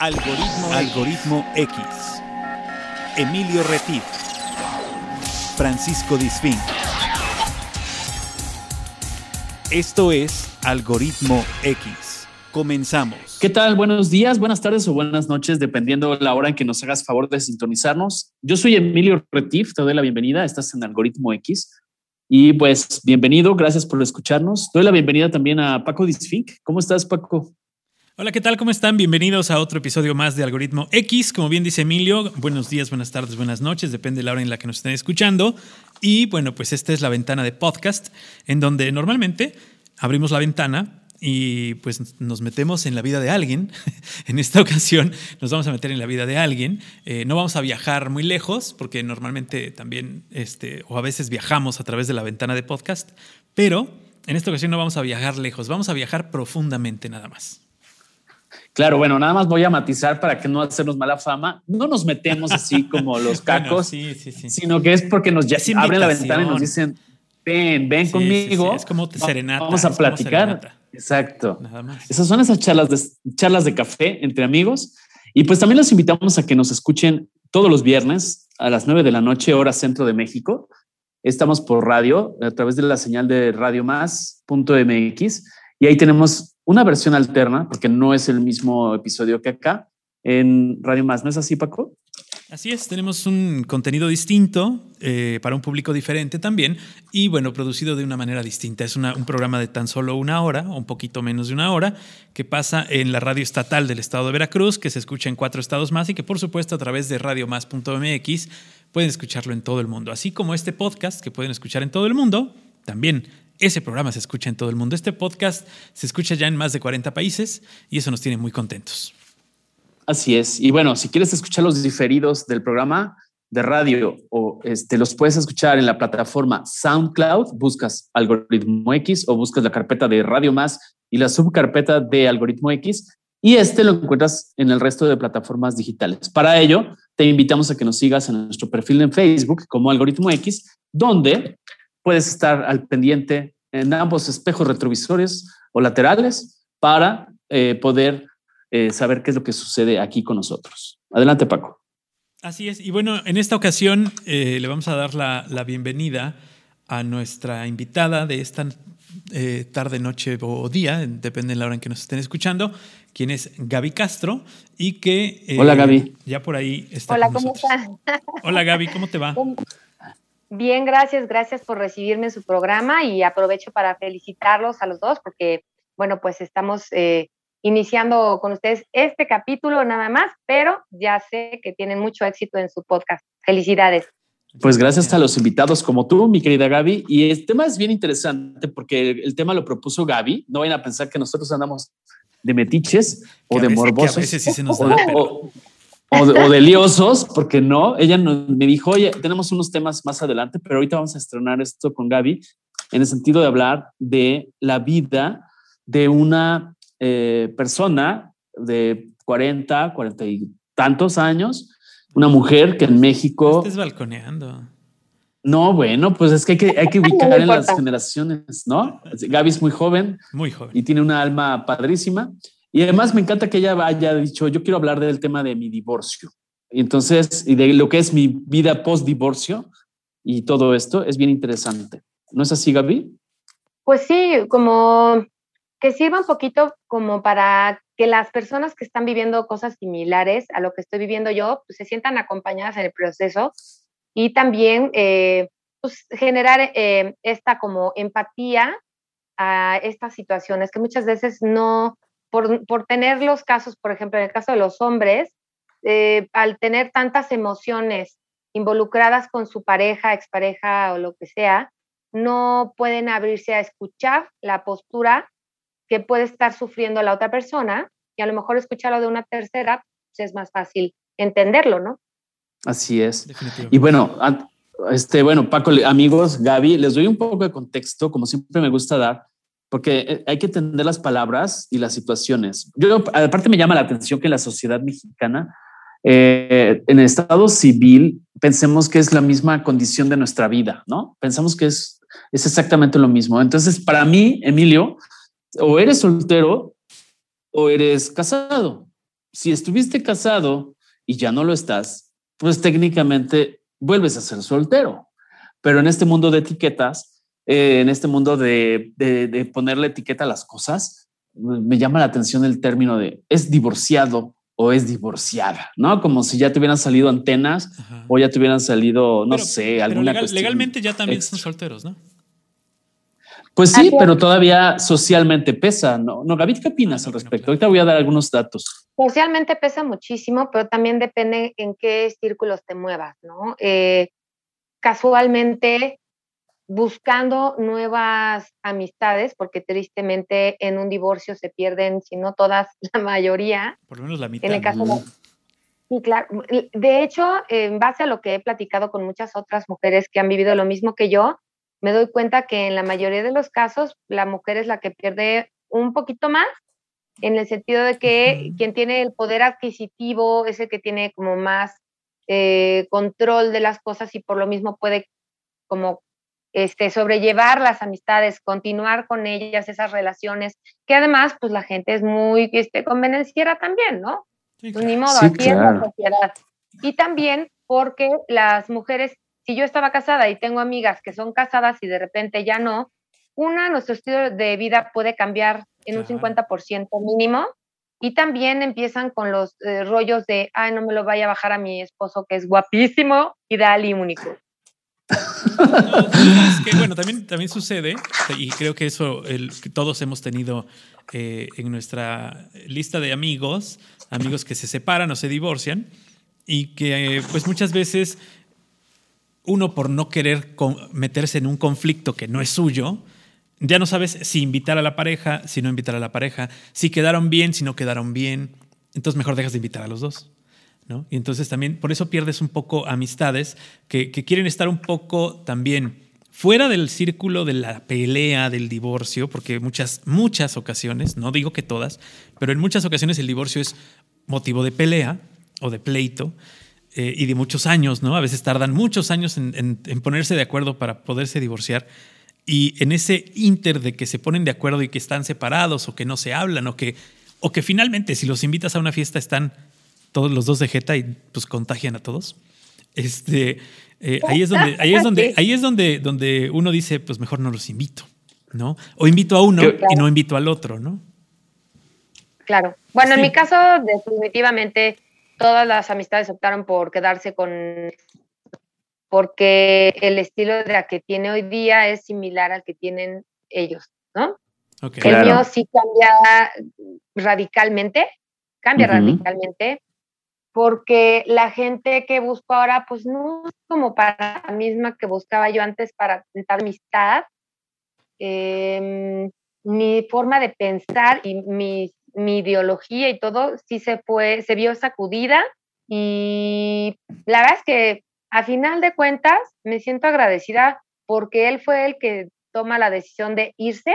Algoritmo, Algoritmo X. Emilio Retif. Francisco Disfín. Esto es Algoritmo X. Comenzamos. ¿Qué tal? Buenos días, buenas tardes o buenas noches, dependiendo la hora en que nos hagas favor de sintonizarnos. Yo soy Emilio Retif, te doy la bienvenida. Estás en Algoritmo X. Y pues, bienvenido, gracias por escucharnos. Doy la bienvenida también a Paco Disfink. ¿Cómo estás, Paco? Hola, ¿qué tal? ¿Cómo están? Bienvenidos a otro episodio más de Algoritmo X. Como bien dice Emilio, buenos días, buenas tardes, buenas noches, depende de la hora en la que nos estén escuchando. Y bueno, pues esta es la ventana de podcast, en donde normalmente abrimos la ventana y pues nos metemos en la vida de alguien. en esta ocasión nos vamos a meter en la vida de alguien. Eh, no vamos a viajar muy lejos, porque normalmente también, este, o a veces viajamos a través de la ventana de podcast, pero en esta ocasión no vamos a viajar lejos, vamos a viajar profundamente nada más. Claro, bueno, nada más voy a matizar para que no hacernos mala fama. No nos metemos así como los cacos, sino que es porque nos ya abren la ventana y nos dicen, ven, ven conmigo. Es como serenata. Vamos a platicar. Exacto. Nada más. Esas son esas charlas de, charlas de café entre amigos. Y pues también los invitamos a que nos escuchen todos los viernes a las 9 de la noche, hora centro de México. Estamos por radio, a través de la señal de Radio Más.mx. Y ahí tenemos una versión alterna, porque no es el mismo episodio que acá, en Radio Más. ¿No es así, Paco? Así es, tenemos un contenido distinto eh, para un público diferente también y bueno, producido de una manera distinta. Es un programa de tan solo una hora, o un poquito menos de una hora, que pasa en la radio estatal del estado de Veracruz, que se escucha en cuatro estados más y que por supuesto a través de radiomás.mx pueden escucharlo en todo el mundo. Así como este podcast que pueden escuchar en todo el mundo, también ese programa se escucha en todo el mundo. Este podcast se escucha ya en más de 40 países y eso nos tiene muy contentos. Así es. Y bueno, si quieres escuchar los diferidos del programa de radio o este, los puedes escuchar en la plataforma SoundCloud, buscas Algoritmo X o buscas la carpeta de Radio Más y la subcarpeta de Algoritmo X y este lo encuentras en el resto de plataformas digitales. Para ello, te invitamos a que nos sigas en nuestro perfil en Facebook como Algoritmo X, donde puedes estar al pendiente en ambos espejos retrovisores o laterales para eh, poder eh, saber qué es lo que sucede aquí con nosotros. Adelante, Paco. Así es. Y bueno, en esta ocasión eh, le vamos a dar la, bienvenida a nuestra invitada de esta tarde, noche o día, depende de la hora en que nos estén escuchando, quien es Gaby Castro y que... Hola Gaby. Ya por ahí está. Hola, ¿cómo estás? Hola Gaby, ¿cómo te va? Bien, gracias, gracias por recibirme en su programa y aprovecho para felicitarlos a los dos porque, bueno, pues estamos eh, iniciando con ustedes este capítulo nada más, pero ya sé que tienen mucho éxito en su podcast. Felicidades. Pues gracias a los invitados como tú, mi querida Gaby. Y el tema es bien interesante porque el, tema lo propuso Gaby. No vayan a pensar que nosotros andamos de metiches o de morbosos. a veces sí se nos da, o, de liosos, porque no. Ella me dijo, oye, tenemos unos temas más adelante, pero ahorita vamos a estrenar esto con Gaby en el sentido de hablar de la vida de una eh, persona de 40, 40 y tantos años, una mujer que en México... Estás balconeando. No, bueno, pues es que hay que, hay que ubicar en las generaciones, ¿no? Gaby es muy joven. Muy joven. Y tiene una alma padrísima. Y además me encanta que ella haya dicho, yo quiero hablar del tema de mi divorcio. Y entonces, y de lo que es mi vida post divorcio y todo esto es bien interesante. ¿No es así, Gaby? Pues sí, como que sirva un poquito como para que las personas que están viviendo cosas similares a lo que estoy viviendo yo, pues se sientan acompañadas en el proceso y también eh, pues, generar eh, esta como empatía a estas situaciones que muchas veces no, por, tener los casos, por ejemplo, en el caso de los hombres, eh, al tener tantas emociones involucradas con su pareja, expareja o lo que sea, no pueden abrirse a escuchar la postura que puede estar sufriendo la otra persona y a lo mejor escucharlo de una tercera pues es más fácil entenderlo, ¿no? Así es. Y bueno, este, bueno, Paco, amigos, Gaby, les doy un poco de contexto, como siempre me gusta dar porque eh, hay que entender las palabras y las situaciones. Yo, aparte, me llama la atención que en la sociedad mexicana, eh, en el estado civil, pensemos que es la misma condición de nuestra vida, ¿no? Pensamos que es, es exactamente lo mismo. Entonces, para mí, Emilio, o eres soltero o eres casado. si estuviste casado y ya no lo estás, pues técnicamente vuelves a ser soltero. Pero en este mundo de etiquetas, eh, en este mundo de, de, ponerle etiqueta a las cosas, me llama la atención el término de es divorciado o es divorciada, ¿no? Como si ya te hubieran salido antenas o ya te hubieran salido, no sé, alguna legal, Legalmente ya también son solteros, ¿no? Pues sí, pero todavía socialmente pesa, ¿no? No, Gaby, ¿qué opinas al respecto? Ahorita voy a dar algunos datos. Socialmente pesa muchísimo, pero también depende en qué círculos te muevas, ¿no? Eh, casualmente buscando nuevas amistades, porque tristemente en un divorcio se pierden, si no todas, la mayoría. Por lo menos la mitad. En el caso Sí, claro. De hecho, en base a lo que he platicado con muchas otras mujeres que han vivido lo mismo que yo, me doy cuenta que en la mayoría de los casos la mujer es la que pierde un poquito más, en el sentido de que quien tiene el poder adquisitivo es el que tiene como más eh, control de las cosas y por lo mismo puede como este, sobrellevar las amistades, continuar con ellas, esas relaciones, que además pues la gente es muy este, convenenciera también, ¿no? Pues, ni modo, aquí la sociedad. Y también porque las mujeres si yo estaba casada y tengo amigas que son casadas y de repente ya no, una, nuestro estilo de vida puede cambiar en un 50% mínimo y también empiezan con los eh, rollos de, ay, no me lo vaya a bajar a mi esposo que es guapísimo, ideal y único. Que, bueno, también, también sucede, y creo que eso todos hemos tenido eh, en nuestra lista de amigos, amigos que se separan o se divorcian, y que pues muchas veces uno por no querer meterse en un conflicto que no es suyo, ya no sabes si invitar a la pareja, si no invitar a la pareja, si quedaron bien, si no quedaron bien. Entonces mejor dejas de invitar a los dos. Y entonces también por eso pierdes un poco amistades que, quieren estar un poco también fuera del círculo de la pelea, del divorcio, porque muchas, muchas ocasiones, no digo que todas, pero en muchas ocasiones el divorcio es motivo de pelea o de pleito. Eh, y de muchos años, ¿no? A veces tardan muchos años en, ponerse de acuerdo para poderse divorciar. Y en ese inter de que se ponen de acuerdo y que están separados o que no se hablan o que, o que finalmente si los invitas a una fiesta están todos los dos de jeta y pues contagian a todos. Este, eh, ahí es donde, ahí es donde, ahí es donde, donde uno dice, pues mejor no los invito, ¿no? O invito a uno y no invito al otro, ¿no? Claro. Bueno, en mi caso, definitivamente todas las amistades optaron por quedarse con porque el estilo de la que tiene hoy día es similar al que tienen ellos, ¿no? el mío sí cambia radicalmente, cambia radicalmente, porque la gente que busco ahora, pues no es como para la misma que buscaba yo antes para tentar amistad. Em, mi forma de pensar y mis mi ideología y todo sí se fue, se vio sacudida y la verdad es que a final de cuentas me siento agradecida porque él fue el que toma la decisión de irse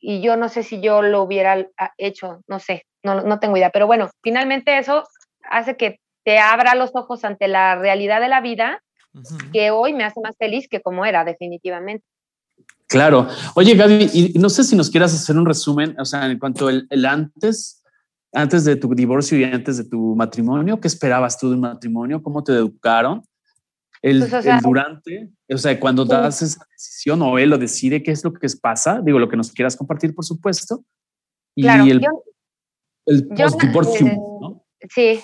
y yo no sé si yo lo hubiera ah, hecho, no sé, no, no tengo idea, pero bueno, finalmente eso hace que te abra los ojos ante la realidad de la vida que hoy me hace más feliz que como era definitivamente. Claro. Oye, Gaby, y no sé si nos quieras hacer un resumen, o sea, en cuanto el, el antes, antes de tu divorcio y antes de tu matrimonio, ¿qué esperabas tú de un matrimonio? ¿Cómo te educaron? El, pues, durante, o sea, cuando das esa decisión o él lo decide, ¿qué es lo que pasa? Digo, lo que nos quieras compartir, por supuesto. Y el, el post-divorcio, ¿no? Sí,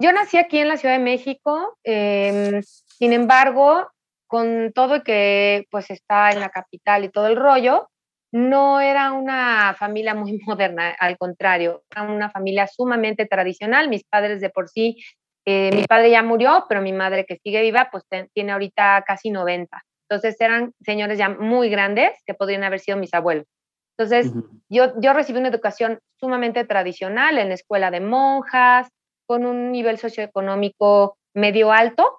yo nací aquí en la Ciudad de México, em, sin embargo, con todo que pues está en la capital y todo el rollo, no era una familia muy moderna, al contrario, era una familia sumamente tradicional. Mis padres de por sí, eh, mi padre ya murió, pero mi madre que sigue viva, pues tiene ahorita casi 90. Entonces eran señores ya muy grandes que podrían haber sido mis abuelos. Entonces yo, yo recibí una educación sumamente tradicional en la escuela de monjas, con un nivel socioeconómico medio alto.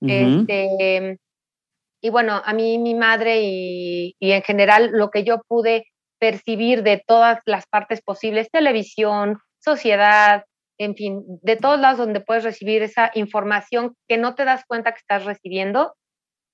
este, y bueno, a mí mi madre y, en general lo que yo pude percibir de todas las partes posibles, televisión, sociedad, en fin, de todos lados donde puedes recibir esa información que no te das cuenta que estás recibiendo,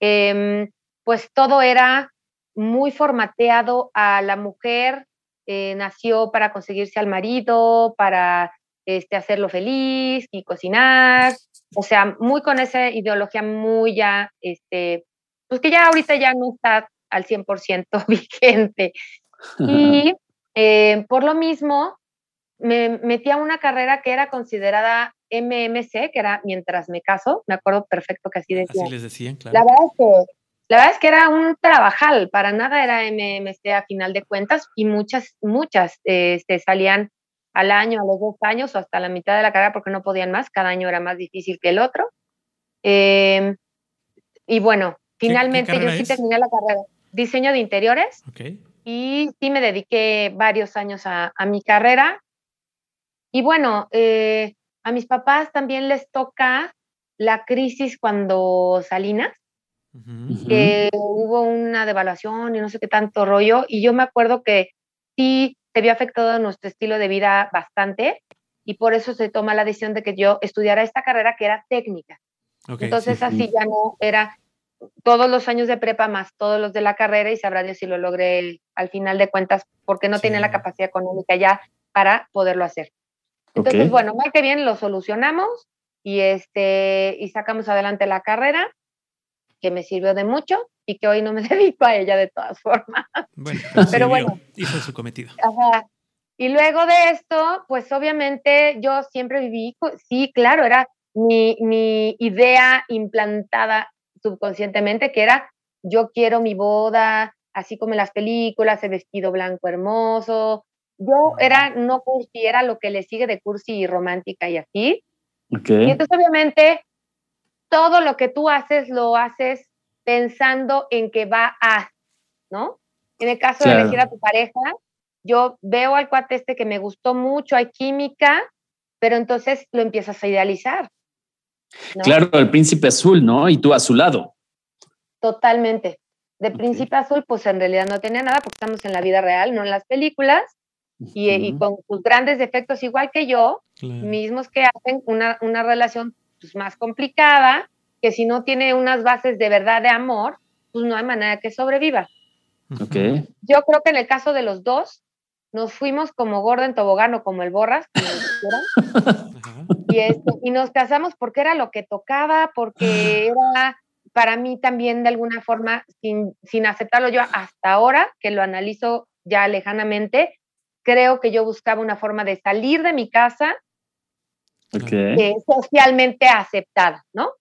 em, pues todo era muy formateado a la mujer, eh, nació para conseguirse al marido, para este, hacerlo feliz y cocinar, o sea, muy con esa ideología muy ya, este, pues que ya ahorita ya no está al 100% vigente. Y eh, por lo mismo, me metí a una carrera que era considerada MMC, que era mientras me caso, me acuerdo perfecto que así decía. Así les decían, claro. La verdad es que, la verdad es que era un trabajal, para nada era MMC a final de cuentas y muchas, muchas este, salían al año, a los dos años o hasta la mitad de la carrera porque no podían más, cada año era más difícil que el otro. Em, y bueno, finalmente yo sí terminé la carrera, diseño de interiores, y sí me dediqué varios años a, a mi carrera. Y bueno, eh, a mis papás también les toca la crisis cuando Salinas, que hubo una devaluación y no sé qué tanto rollo, y yo me acuerdo que sí se vio afectado nuestro estilo de vida bastante, y por eso se toma la decisión de que yo estudiara esta carrera que era técnica. Entonces así ya no era todos los años de prepa más todos los de la carrera y sabrá Dios si lo logré al final de cuentas porque no tenía la capacidad económica ya para poderlo hacer. Entonces, bueno, mal que bien lo solucionamos y, este, y sacamos adelante la carrera, que me sirvió de mucho y que hoy no me dedico a ella de todas formas. Bueno, pero bueno. Hizo su cometido. Ajá. Y luego de esto, pues obviamente yo siempre viví, sí, claro, era mi, mi idea implantada subconscientemente, que era yo quiero mi boda, así como en las películas, el vestido blanco hermoso, yo era no cursi, era lo que le sigue de cursi y romántica y así. Okay. Y entonces, obviamente, todo lo que tú haces lo haces pensando en que va a, ¿no? En el caso de elegir a tu pareja, yo veo al cuate este que me gustó mucho, hay química, pero entonces lo empiezas a idealizar. Claro, el príncipe azul, ¿no? Y tú a su lado. Totalmente. De príncipe azul, pues en realidad no tenía nada porque estamos en la vida real, no en las películas y, con sus grandes defectos igual que yo, mismos que hacen una, una relación pues, más complicada, que si no tiene unas bases de verdad de amor, pues no hay manera que sobreviva. Okay. Yo creo que en el caso de los dos, nos fuimos como Gordon Tobogán o como el Borras, y, este, y nos casamos porque era lo que tocaba, porque era para mí también de alguna forma, sin, sin aceptarlo yo hasta ahora, que lo analizo ya lejanamente, creo que yo buscaba una forma de salir de mi casa okay. socialmente aceptada, ¿no?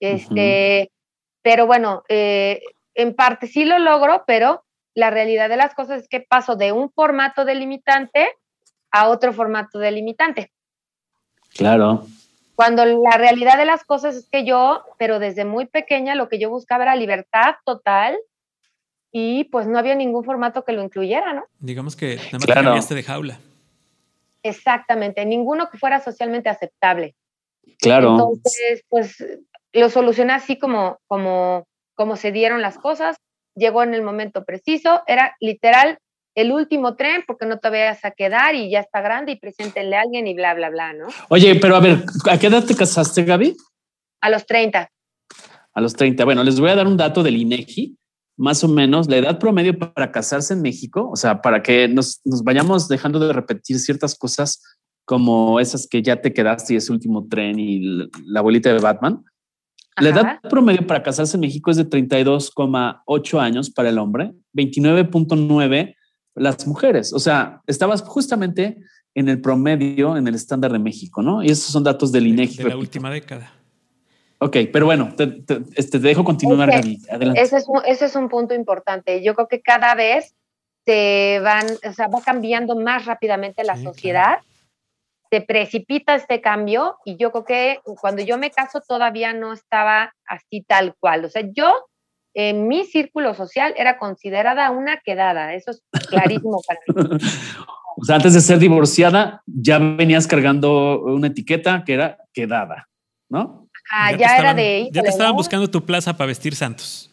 Este, Pero bueno, eh, en parte sí lo logro, pero la realidad de las cosas es que paso de un formato delimitante a otro formato delimitante. Claro. Cuando la realidad de las cosas es que yo, pero desde muy pequeña, lo que yo buscaba era libertad total y pues no había ningún formato que lo incluyera, ¿no? Digamos que nada más cambiaste de jaula. Exactamente, ninguno que fuera socialmente aceptable. Claro. Entonces, pues lo solucioné así como, como, como se dieron las cosas, llegó en el momento preciso, era literal el último tren porque no te vayas a quedar y ya está grande y preséntenle a alguien y bla, bla, bla, ¿no? Oye, pero a ver, ¿a qué edad te casaste, Gaby? A los 30. A los 30. Bueno, les voy a dar un dato del INEGI más o menos la edad promedio para casarse en México, o sea, para que nos, vayamos dejando de repetir ciertas cosas como esas que ya te quedaste y ese último tren y la, abuelita de Batman. La edad promedio para casarse en México es de 32,8 años para el hombre, 29.9 las mujeres. O sea, estabas justamente en el promedio, en el estándar de México, ¿no? Y esos son datos del INEGI. De la última década. Ok, pero bueno, te, este, dejo continuar, Gaby. Adelante. Ese es, un, ese es un punto importante. Yo creo que cada vez se van, o sea, va cambiando más rápidamente la sociedad, se precipita este cambio y yo creo que cuando yo me caso todavía no estaba así tal cual. O sea, yo en mi círculo social era considerada una quedada, eso es clarísimo para mí. O sea, antes de ser divorciada, ya venías cargando una etiqueta que era quedada, ¿no? Ah, ya, era de... Ya te estaban buscando tu plaza para vestir santos.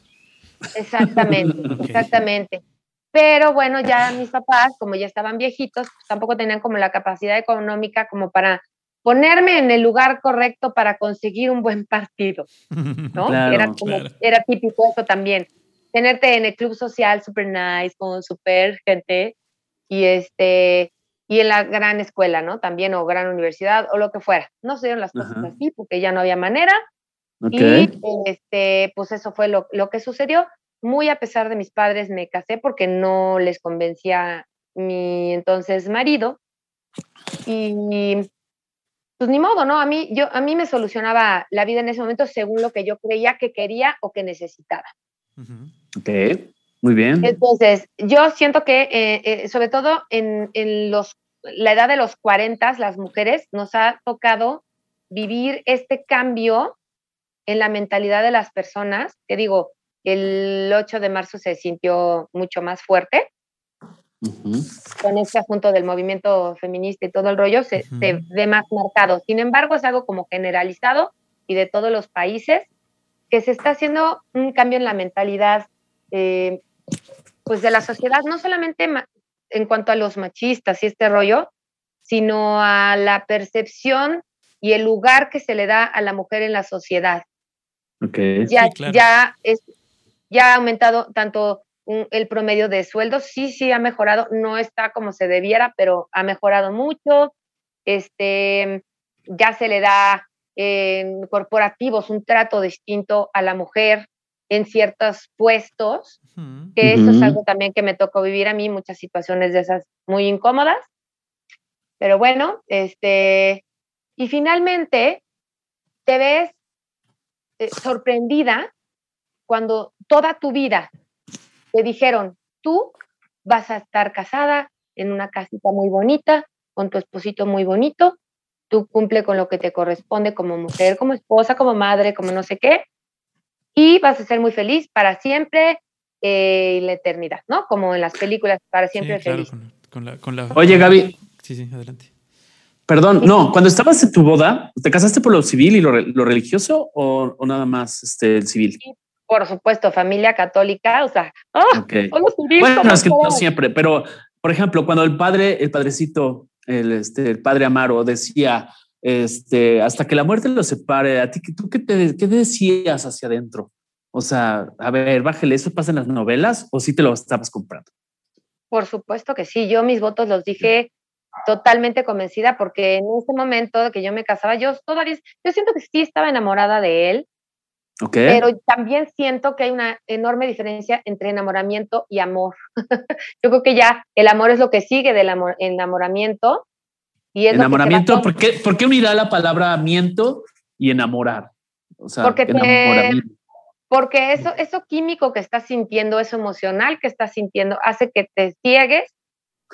Exactamente, exactamente. Pero bueno, ya mis papás, como ya estaban viejitos, pues tampoco tenían como la capacidad económica como para ponerme en el lugar correcto para conseguir un buen partido, ¿no? era, como, era típico eso también. Tenerte en el club social super nice, con super gente, y este, y en la gran escuela, ¿no? También, o gran universidad, o lo que fuera. No se dieron las cosas así porque ya no había manera. Y este, pues eso fue lo, lo, que sucedió. Muy a pesar de mis padres me casé porque no les convencía mi entonces marido. Y pues ni modo, ¿no? A mí, yo, a mí me solucionaba la vida en ese momento según lo que yo creía que quería o que necesitaba. Ok, muy bien. Entonces, yo siento que, eh, eh, sobre todo en, en, los, la edad de los 40, las mujeres, nos ha tocado vivir este cambio en la mentalidad de las personas, que digo, el 8 de marzo se sintió mucho más fuerte, con este asunto del movimiento feminista y todo el rollo, se, ve más marcado. Sin embargo, es algo como generalizado y de todos los países, que se está haciendo un cambio en la mentalidad eh, pues de la sociedad, no solamente en cuanto a los machistas y este rollo, sino a la percepción y el lugar que se le da a la mujer en la sociedad. Ya, ya, es, ya ha aumentado tanto el promedio de sueldos, sí, sí ha mejorado, no está como se debiera, pero ha mejorado mucho. Este, ya se le da en corporativos un trato distinto a la mujer en ciertos puestos, que eso es algo también que me tocó vivir a mí, muchas situaciones de esas muy incómodas. Pero bueno, este, y finalmente te ves eh, sorprendida cuando toda tu vida te dijeron, tú vas a estar casada en una casita muy bonita, con tu esposito muy bonito, tú cumple con lo que te corresponde como mujer, como esposa, como madre, como no sé qué, y vas a ser muy feliz para siempre eh, la eternidad, ¿no? Como en las películas, para siempre feliz. Oye, Gaby. Sí, sí, adelante. Perdón, no, cuando estabas en tu boda, ¿te casaste por lo civil y lo, religioso o, nada más este, el civil? Por supuesto, familia católica, o sea, ¡oh! bueno, es que no siempre, pero por ejemplo, cuando el padre, el padrecito, el, este, el padre Amaro decía, este, hasta que la muerte lo separe, a ti, ¿tú qué, te, qué decías hacia adentro? O sea, a ver, bájale, ¿eso pasa en las novelas o sí te lo estabas comprando? Por supuesto que sí, yo mis votos los dije totalmente convencida porque en ese momento que yo me casaba, yo todavía, yo siento que sí estaba enamorada de él, pero también siento que hay una enorme diferencia entre enamoramiento y amor. Yo creo que ya el amor es lo que sigue del amor, enamoramiento. Y es enamoramiento, ¿por, qué, ¿por qué unirá la palabra miento y enamorar? O sea, porque, porque eso, eso químico que estás sintiendo, eso emocional que estás sintiendo, hace que te ciegues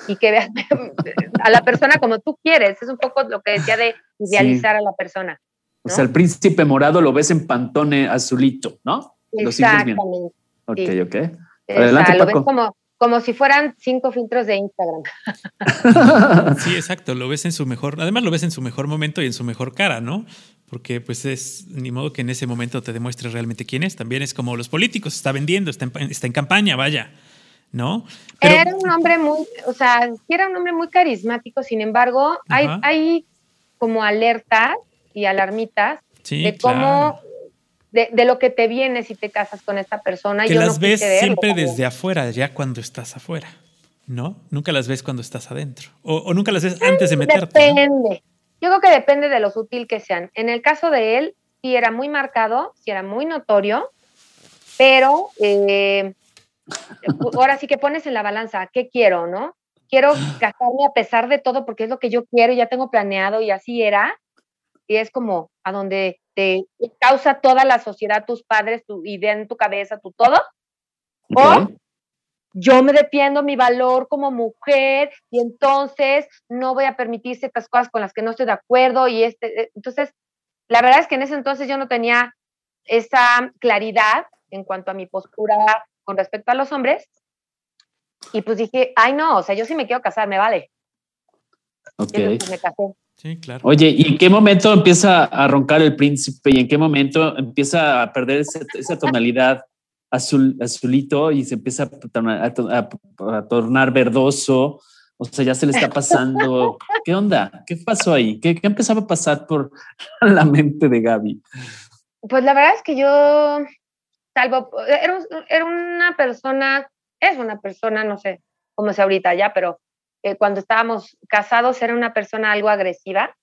y que veas a la persona como tú quieres. Es un poco lo que decía de idealizar a la persona. O sea, el príncipe morado lo ves en Pantone azulito, ¿no? Exactamente. Ok, ok. Adelante, lo ves como, como si fueran cinco filtros de Instagram. sí, exacto. Lo ves en su mejor, además lo ves en su mejor momento y en su mejor cara, ¿no? Porque pues es ni modo que en ese momento te demuestres realmente quién es. También es como los políticos, está vendiendo, está en, está en campaña, vaya. ¿No? Era un hombre muy, o sea, era un hombre muy carismático, sin embargo, hay, hay como alertas y alarmitas de cómo, de, de, lo que te viene si te casas con esta persona. Que las ves siempre desde afuera, ya cuando estás afuera, ¿no? Nunca las ves cuando estás adentro. O, nunca las ves antes de meterte. Depende. Yo creo que depende de lo sutil que sean. En el caso de él, sí era muy marcado, sí era muy notorio, pero eh, ahora sí que pones en la balanza, ¿qué quiero, no? Quiero casarme a pesar de todo porque es lo que yo quiero, ya tengo planeado y así era, y es como a donde te causa toda la sociedad, tus padres, tu idea en tu cabeza, tu todo. O yo me defiendo mi valor como mujer y entonces no voy a permitir ciertas cosas con las que no estoy de acuerdo y este, eh, entonces, la verdad es que en ese entonces yo no tenía esa claridad en cuanto a mi postura con respecto a los hombres y pues dije, ay no, o sea, yo sí me quiero casar, me vale. Ok. me casé. Sí, claro. Oye, ¿y en qué momento empieza a roncar el príncipe y en qué momento empieza a perder esa tonalidad azul, azulito y se empieza a, tornar verdoso? O sea, ya se le está pasando. ¿Qué onda? ¿Qué pasó ahí? ¿Qué, empezaba a pasar por la mente de Gaby? Pues la verdad es que yo, salvo, era, era una persona, es una persona, no sé cómo es ahorita ya, pero eh, cuando estábamos casados era una persona algo agresiva.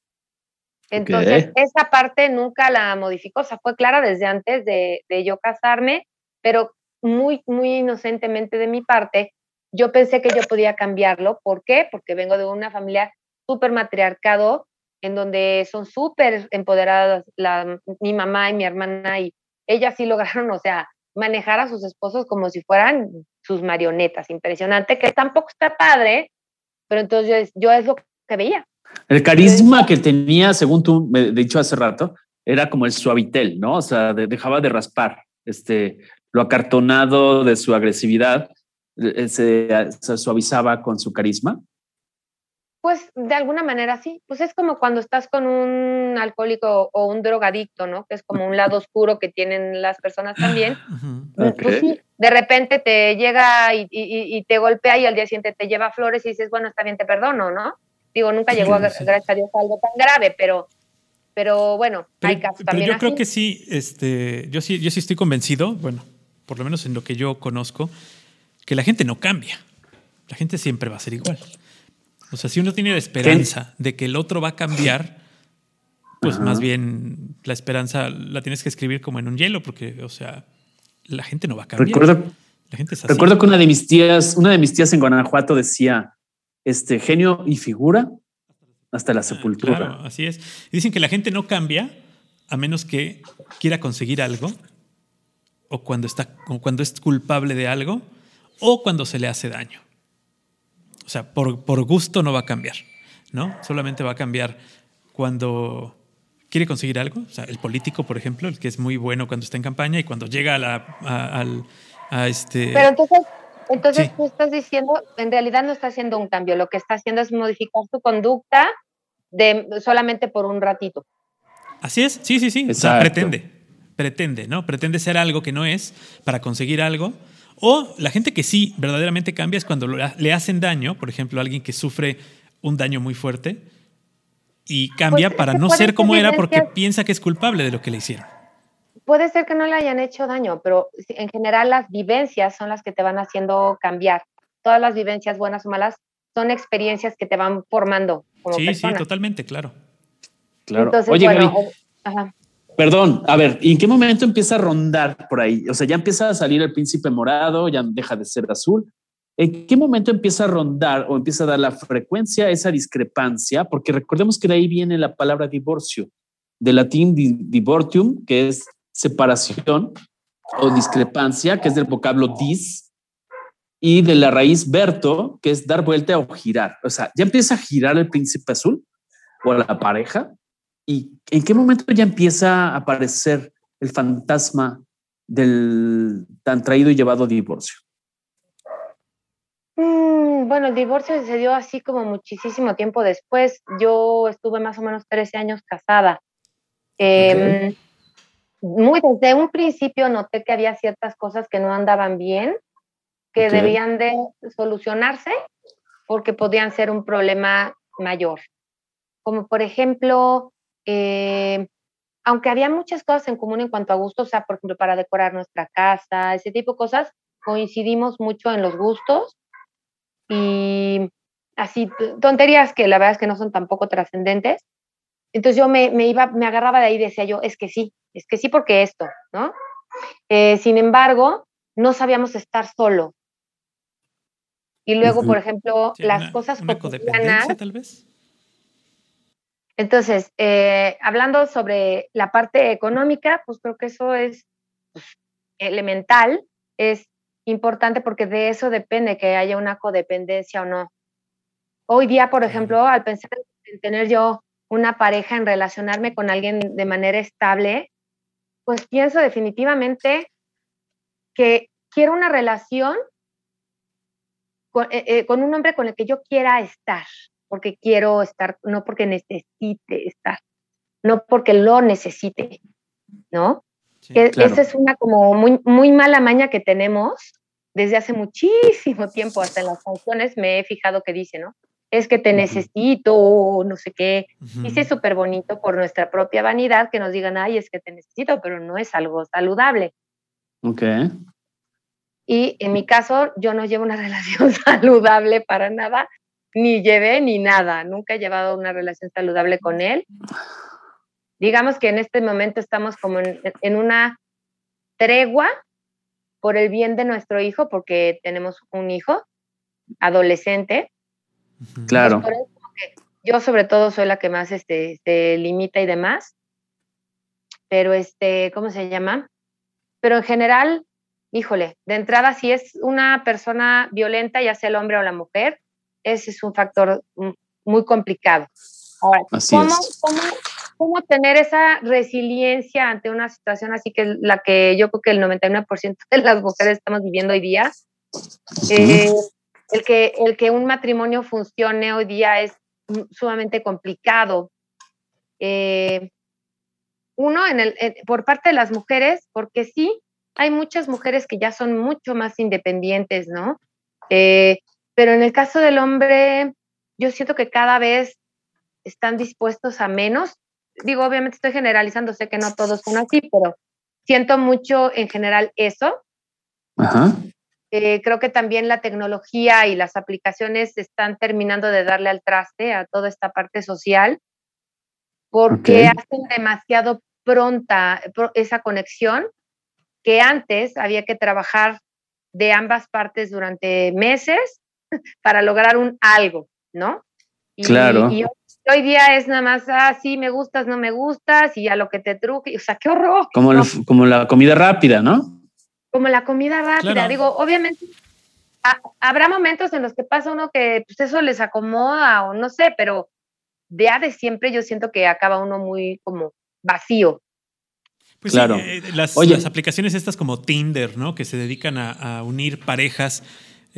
Entonces, esa parte nunca la modificó, o sea, fue clara desde antes de, de yo casarme, pero muy, muy inocentemente de mi parte, yo pensé que yo podía cambiarlo. ¿Por qué? Porque vengo de una familia súper matriarcado, en donde son súper empoderadas la, mi mamá y mi hermana, y ellas sí lograron, o sea, manejar a sus esposos como si fueran sus marionetas. Impresionante, que tampoco está padre, pero entonces yo, es lo que veía. El carisma que tenía, según tú me dicho hace rato, era como el suavitel, ¿no? O sea, dejaba de raspar, este, lo acartonado de su agresividad eh, se, se suavizaba con su carisma. Pues de alguna manera sí, pues es como cuando estás con un alcohólico o un drogadicto, ¿no? Que es como un lado oscuro que tienen las personas también. Pues, pues sí, de repente te llega y, te golpea y al día siguiente te lleva flores y dices, bueno, está bien, te perdono, ¿no? Digo, nunca llegó, a, gracias a Dios, algo tan grave, pero, pero bueno, hay casos también. Pero yo creo que sí, este, yo sí, yo sí estoy convencido, bueno, por lo menos en lo que yo conozco, que la gente no cambia. La gente siempre va a ser igual. O sea, si uno tiene la esperanza de que el otro va a cambiar, pues más bien la esperanza la tienes que escribir como en un hielo, porque, o sea, la gente no va a cambiar. Recuerdo, la gente recuerdo que una de mis tías, una de mis tías en Guanajuato decía, este genio y figura hasta la ah, sepultura. Claro, así es. dicen que la gente no cambia a menos que quiera conseguir algo o cuando está o cuando es culpable de algo o cuando se le hace daño. O sea, por, por gusto no va a cambiar, ¿no? Solamente va a cambiar cuando quiere conseguir algo. O sea, el político, por ejemplo, el que es muy bueno cuando está en campaña y cuando llega a, la, al, a este... Pero entonces, entonces tú estás diciendo, en realidad no está haciendo un cambio, lo que está haciendo es modificar su conducta de, solamente por un ratito. Así es, sí, sí, sí. O sea, pretende, pretende, ¿no? Pretende ser algo que no es para conseguir algo o la gente que sí verdaderamente cambia es cuando le hacen daño, por ejemplo, alguien que sufre un daño muy fuerte y cambia pues, para no ser como era porque piensa que es culpable de lo que le hicieron. Puede ser que no le hayan hecho daño, pero en general las vivencias son las que te van haciendo cambiar. Todas las vivencias, buenas o malas, son experiencias que te van formando. Como sí, sí, totalmente, claro. Claro. Oye, Gaby, ajá. Perdón, a ver, ¿y en qué momento empieza a rondar por ahí? O sea, ya empieza a salir el príncipe morado, ya deja de ser azul. ¿En qué momento empieza a rondar o empieza a dar la frecuencia esa discrepancia? Porque recordemos que de ahí viene la palabra divorcio, del latín divortium, que es separación o discrepancia, que es del vocablo dis, y de la raíz verto, que es dar vuelta o girar. O sea, ya empieza a girar el príncipe azul o la pareja ¿Y en qué momento ya empieza a aparecer el fantasma del tan traído y llevado divorcio? Mm, bueno, el divorcio se dio así como muchísimo tiempo después. Yo estuve más o menos 13 años casada. Em, muy desde un principio noté que había ciertas cosas que no andaban bien, que debían de solucionarse porque podían ser un problema mayor. Como por ejemplo, eh, aunque había muchas cosas en común en cuanto a gustos, o sea, por ejemplo, para decorar nuestra casa, ese tipo de cosas, coincidimos mucho en los gustos y así tonterías que la verdad es que no son tampoco trascendentes. Entonces yo me, me, iba, me agarraba de ahí y decía yo, es que sí, es que sí porque esto, ¿no? Eh, sin embargo, no sabíamos estar solo. Y luego, por ejemplo, las cosas una cotidianas. tal vez. Entonces, eh, hablando sobre la parte económica, pues creo que eso es pues, elemental, es importante porque de eso depende que haya una codependencia o no. Hoy día, por ejemplo, al pensar en tener yo una pareja, en relacionarme con alguien de manera estable, pues pienso definitivamente que quiero una relación con, eh, eh, con un hombre con el que yo quiera estar, porque quiero estar, no porque necesite estar, no porque lo necesite, ¿no? Esa es una como muy, muy mala maña que tenemos desde hace muchísimo tiempo, hasta en las canciones me he fijado que dice, ¿no? Es que te necesito, no sé qué. Dice súper bonito por nuestra propia vanidad que nos digan, ay, es que te necesito, pero no es algo saludable. Ok. Y en mi caso, yo no llevo una relación saludable para nada ni llevé ni nada. Nunca he llevado una relación saludable con él. Digamos que en este momento estamos como en, una tregua por el bien de nuestro hijo, porque tenemos un hijo adolescente. Claro. yo sobre todo soy la que más este, se limita y demás. Pero este, ¿cómo se llama? Pero en general, híjole, de entrada, si es una persona violenta, ya sea el hombre o la mujer, ese es un factor muy complicado. Ahora, ¿cómo, tener esa resiliencia ante una situación así que la que yo creo que el 99% de las mujeres estamos viviendo hoy día? Eh, el, que, el que un matrimonio funcione hoy día es sumamente complicado. Eh, uno, en el, por parte de las mujeres, porque sí, hay muchas mujeres que ya son mucho más independientes, ¿no? Eh, pero en el caso del hombre, yo siento que cada vez están dispuestos a menos. Digo, obviamente estoy generalizando, sé que no todos son así, pero siento mucho en general eso. Eh, creo que también la tecnología y las aplicaciones están terminando de darle al traste a toda esta parte social porque hacen demasiado pronta esa conexión que antes había que trabajar de ambas partes durante meses para lograr un algo, ¿no? claro. Y hoy, día es nada más, ah, sí, me gustas, no me gustas, y a lo que te truque, o sea, qué horror. Como, como la comida rápida, ¿no? Como la comida rápida, digo, obviamente habrá momentos en los que pasa uno que pues, eso les acomoda o no sé, pero ya de siempre yo siento que acaba uno muy como vacío. Pues claro. Eh, las, las, aplicaciones estas como Tinder, ¿no? Que se dedican a, unir parejas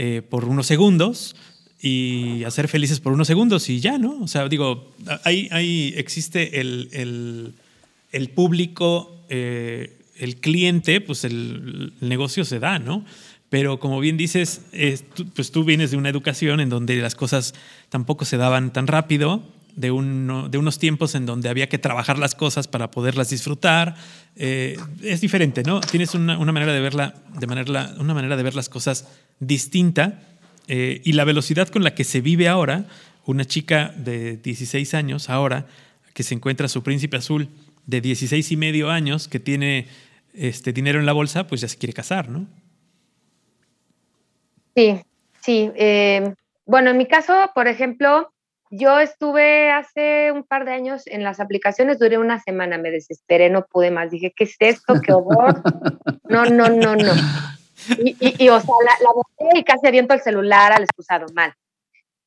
eh, por unos segundos y hacer felices por unos segundos y ya, ¿no? O sea, digo, ahí, ahí existe el, el, público, eh, el cliente, pues el, negocio se da, ¿no? Pero como bien dices, pues tú vienes de una educación en donde las cosas tampoco se daban tan rápido de, de unos tiempos en donde había que trabajar las cosas para poderlas disfrutar. Eh, es diferente, ¿no? Tienes una, manera de verla, de manera, una manera de ver las cosas distinta eh, y la velocidad con la que se vive ahora, una chica de 16 años ahora que se encuentra su príncipe azul de 16 y medio años que tiene este dinero en la bolsa, pues ya se quiere casar, ¿no? Sí, sí. Eh, bueno, en mi caso, por ejemplo, yo estuve hace un par de años en las aplicaciones, duré una semana, me desesperé, no pude más. Dije, ¿qué es esto? ¿Qué horror? No, no, no, no. Y, y, o sea, la, la y casi aviento el celular al excusado, mal.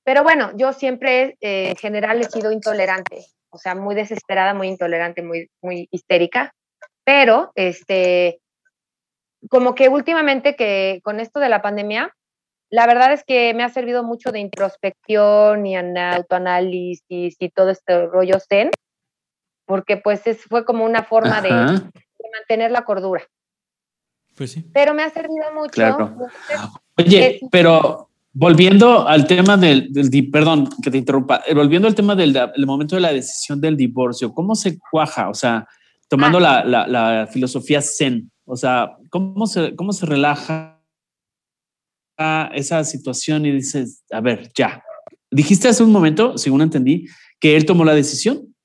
Pero bueno, yo siempre eh, en general he sido intolerante, o sea, muy desesperada, muy intolerante, muy, muy histérica. Pero, este, como que últimamente que con esto de la pandemia, la verdad es que me ha servido mucho de introspección y autoanálisis y todo este rollo zen, porque pues es, fue como una forma de, mantener la cordura. Pues sí. Pero me ha servido mucho. Claro. Oye, pero volviendo al tema del, perdón que te interrumpa, eh, volviendo al tema del, momento de la decisión del divorcio, ¿cómo se cuaja? O sea, tomando ah. la, la, filosofía zen, o sea, ¿cómo se, cómo se relaja esa situación y dices, a ver, ya. Dijiste hace un momento, según entendí, que él tomó la decisión.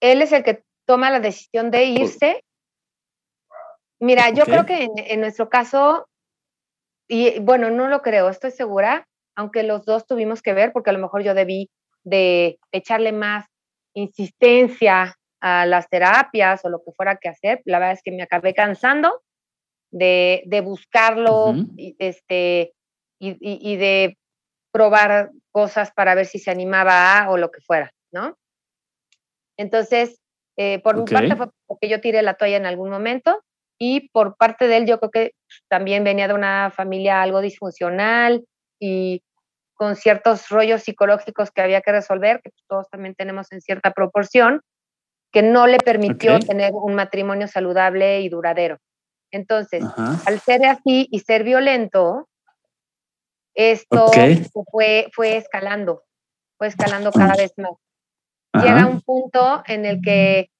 Él es el que toma la decisión de irse. Mira, yo creo que en, nuestro caso, y bueno, no lo creo, estoy segura, aunque los dos tuvimos que ver, porque a lo mejor yo debí de echarle más insistencia a las terapias o lo que fuera que hacer. La verdad es que me acabé cansando de, buscarlo y, este, y, de probar cosas para ver si se animaba a o lo que fuera, ¿no? Entonces, eh, por mi parte fue porque yo tiré la toalla en algún momento y por parte de él yo creo que también venía de una familia algo disfuncional y con ciertos rollos psicológicos que había que resolver, que todos también tenemos en cierta proporción, que no le permitió tener un matrimonio saludable y duradero. Entonces, al ser así y ser violento, esto fue, fue escalando, fue escalando cada vez más. Llega un punto en el que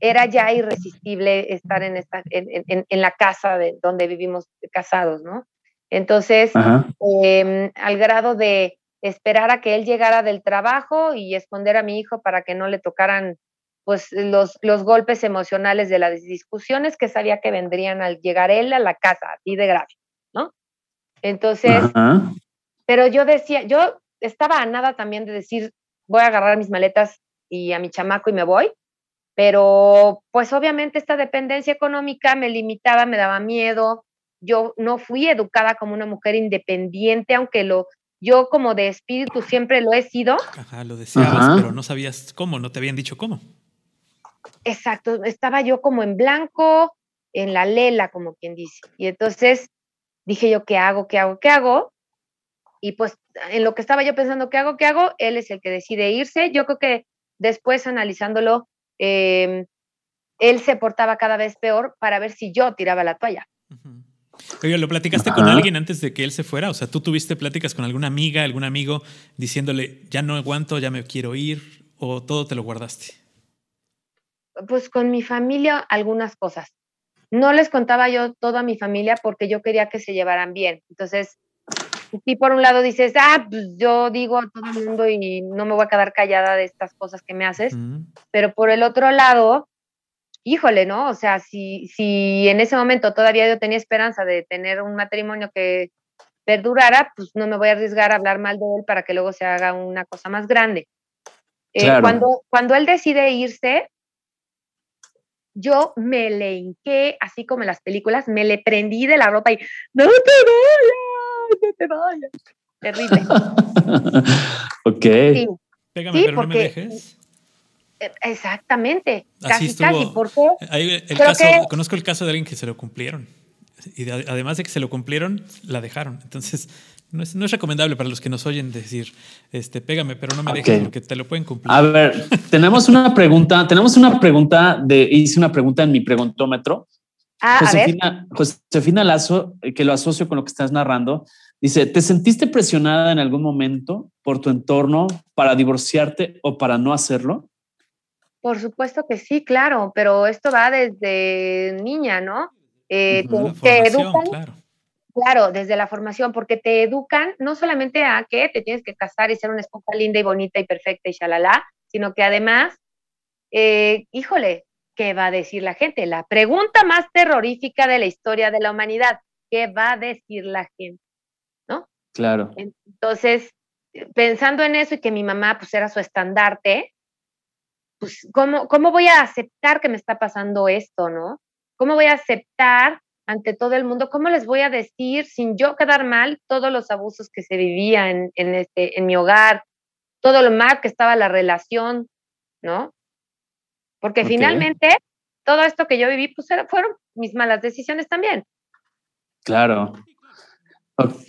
era ya irresistible estar en, esta, en, en, la casa de donde vivimos casados, ¿no? Entonces, em, al grado de esperar a que él llegara del trabajo y esconder a mi hijo para que no le tocaran pues los, los golpes emocionales de las discusiones que sabía que vendrían al llegar él a la casa, así de grave, ¿no? Entonces, pero yo decía, yo estaba a nada también de decir, voy a agarrar mis maletas y a mi chamaco y me voy, pero pues obviamente esta dependencia económica me limitaba, me daba miedo, yo no fui educada como una mujer independiente, aunque lo yo como de espíritu siempre lo he sido. Ajá, lo deseabas, pero no sabías cómo, no te habían dicho cómo. Exacto, estaba yo como en blanco, en la lela, como quien dice. Y entonces dije yo, ¿qué hago? ¿Qué hago? ¿Qué hago? Y pues en lo que estaba yo pensando, ¿qué hago? ¿Qué hago? Él es el que decide irse. Yo creo que después analizándolo, em, él se portaba cada vez peor para ver si yo tiraba la toalla. Oye, ¿lo platicaste con alguien antes de que él se fuera? O sea, ¿tú tuviste pláticas con alguna amiga, algún amigo diciéndole, ya no aguanto, ya me quiero ir? ¿O todo te lo guardaste? Pues con mi familia algunas cosas. No les contaba yo todo a mi familia porque yo quería que se llevaran bien. Entonces, si por un lado dices, ah, pues yo digo a todo el mundo y no me voy a quedar callada de estas cosas que me haces, pero por el otro lado, híjole, ¿no? O sea, si, si en ese momento todavía yo tenía esperanza de tener un matrimonio que perdurara, pues no me voy a arriesgar a hablar mal de él para que luego se haga una cosa más grande. Eh, cuando, cuando él decide irse, yo me le hinqué, así como en las películas, me le prendí de la ropa y no te vayas, no te vayas. Terrible. ok. Sí, Pégame, pero no me dejes. E, exactamente, casi, casi. ¿Por qué? Conozco el caso de alguien que se lo cumplieron. Y además de que se lo cumplieron, la dejaron. Entonces, no es, no es, recomendable para los que nos oyen decir, este, pégame, pero no me dejes porque te lo pueden cumplir. A ver, tenemos una pregunta, tenemos una pregunta de, hice una pregunta en mi preguntómetro. Ah, Josefina, Josefina Lazo, eh, que lo asocio con lo que estás narrando, dice, ¿te sentiste presionada en algún momento por tu entorno para divorciarte o para no hacerlo? Por supuesto que sí, claro, pero esto va desde niña, ¿no? Eh, te, educan, claro. Claro. desde la formación, porque te educan no solamente a que te tienes que casar y ser una esposa linda y bonita y perfecta y shalala, sino que además, eh, híjole, ¿qué va a decir la gente? La pregunta más terrorífica de la historia de la humanidad, ¿qué va a decir la gente? ¿No? Claro. Entonces, pensando en eso y que mi mamá pues era su estandarte, pues, ¿cómo, ¿cómo voy a aceptar que me está pasando esto, no? ¿Cómo voy a aceptar ante todo el mundo? ¿Cómo les voy a decir, sin yo quedar mal, todos los abusos que se vivían en, este, en mi hogar, todo lo mal que estaba la relación, ¿no? Porque finalmente todo esto que yo viví, pues fueron mis malas decisiones también. Claro.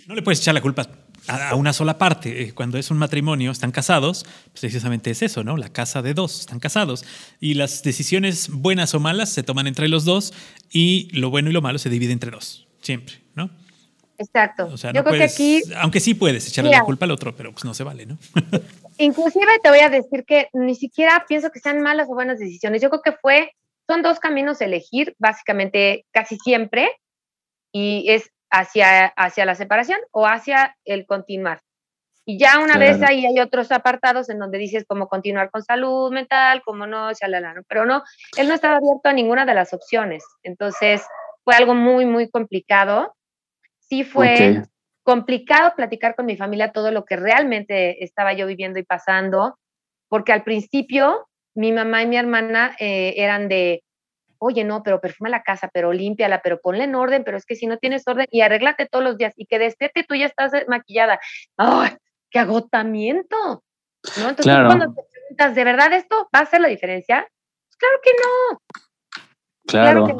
No le puedes echar la culpa a una sola parte. Eh, cuando es un matrimonio, están casados, pues precisamente es eso, ¿no? La casa de dos, están casados. Y las decisiones buenas o malas se toman entre los dos y lo bueno y lo malo se divide entre dos, siempre, ¿no? Exacto. O sea, Yo creo que aquí... Aunque sí puedes echarle la culpa al otro, pero pues no se vale, ¿no? inclusive te voy a decir que ni siquiera pienso que sean malas o buenas decisiones. Yo creo que fue, son dos caminos a elegir, básicamente casi siempre, y es hacia, hacia la separación o hacia el continuar. Y ya una vez ahí hay otros apartados en donde dices cómo continuar con salud mental, cómo no, ¿no? pero no, él no estaba abierto a ninguna de las opciones. Entonces fue algo muy, muy complicado. Sí fue complicado platicar con mi familia todo lo que realmente estaba yo viviendo y pasando, porque al principio mi mamá y mi hermana eh, eran de, oye, no, pero perfuma la casa, pero límpiala, pero ponle en orden, pero es que si no tienes orden y arréglate todos los días y que despierte tú ya estás eh, maquillada. ¡Ay, qué agotamiento! ¿No? Entonces, cuando te preguntas, ¿de verdad esto va a hacer la diferencia? Pues claro que no. Claro.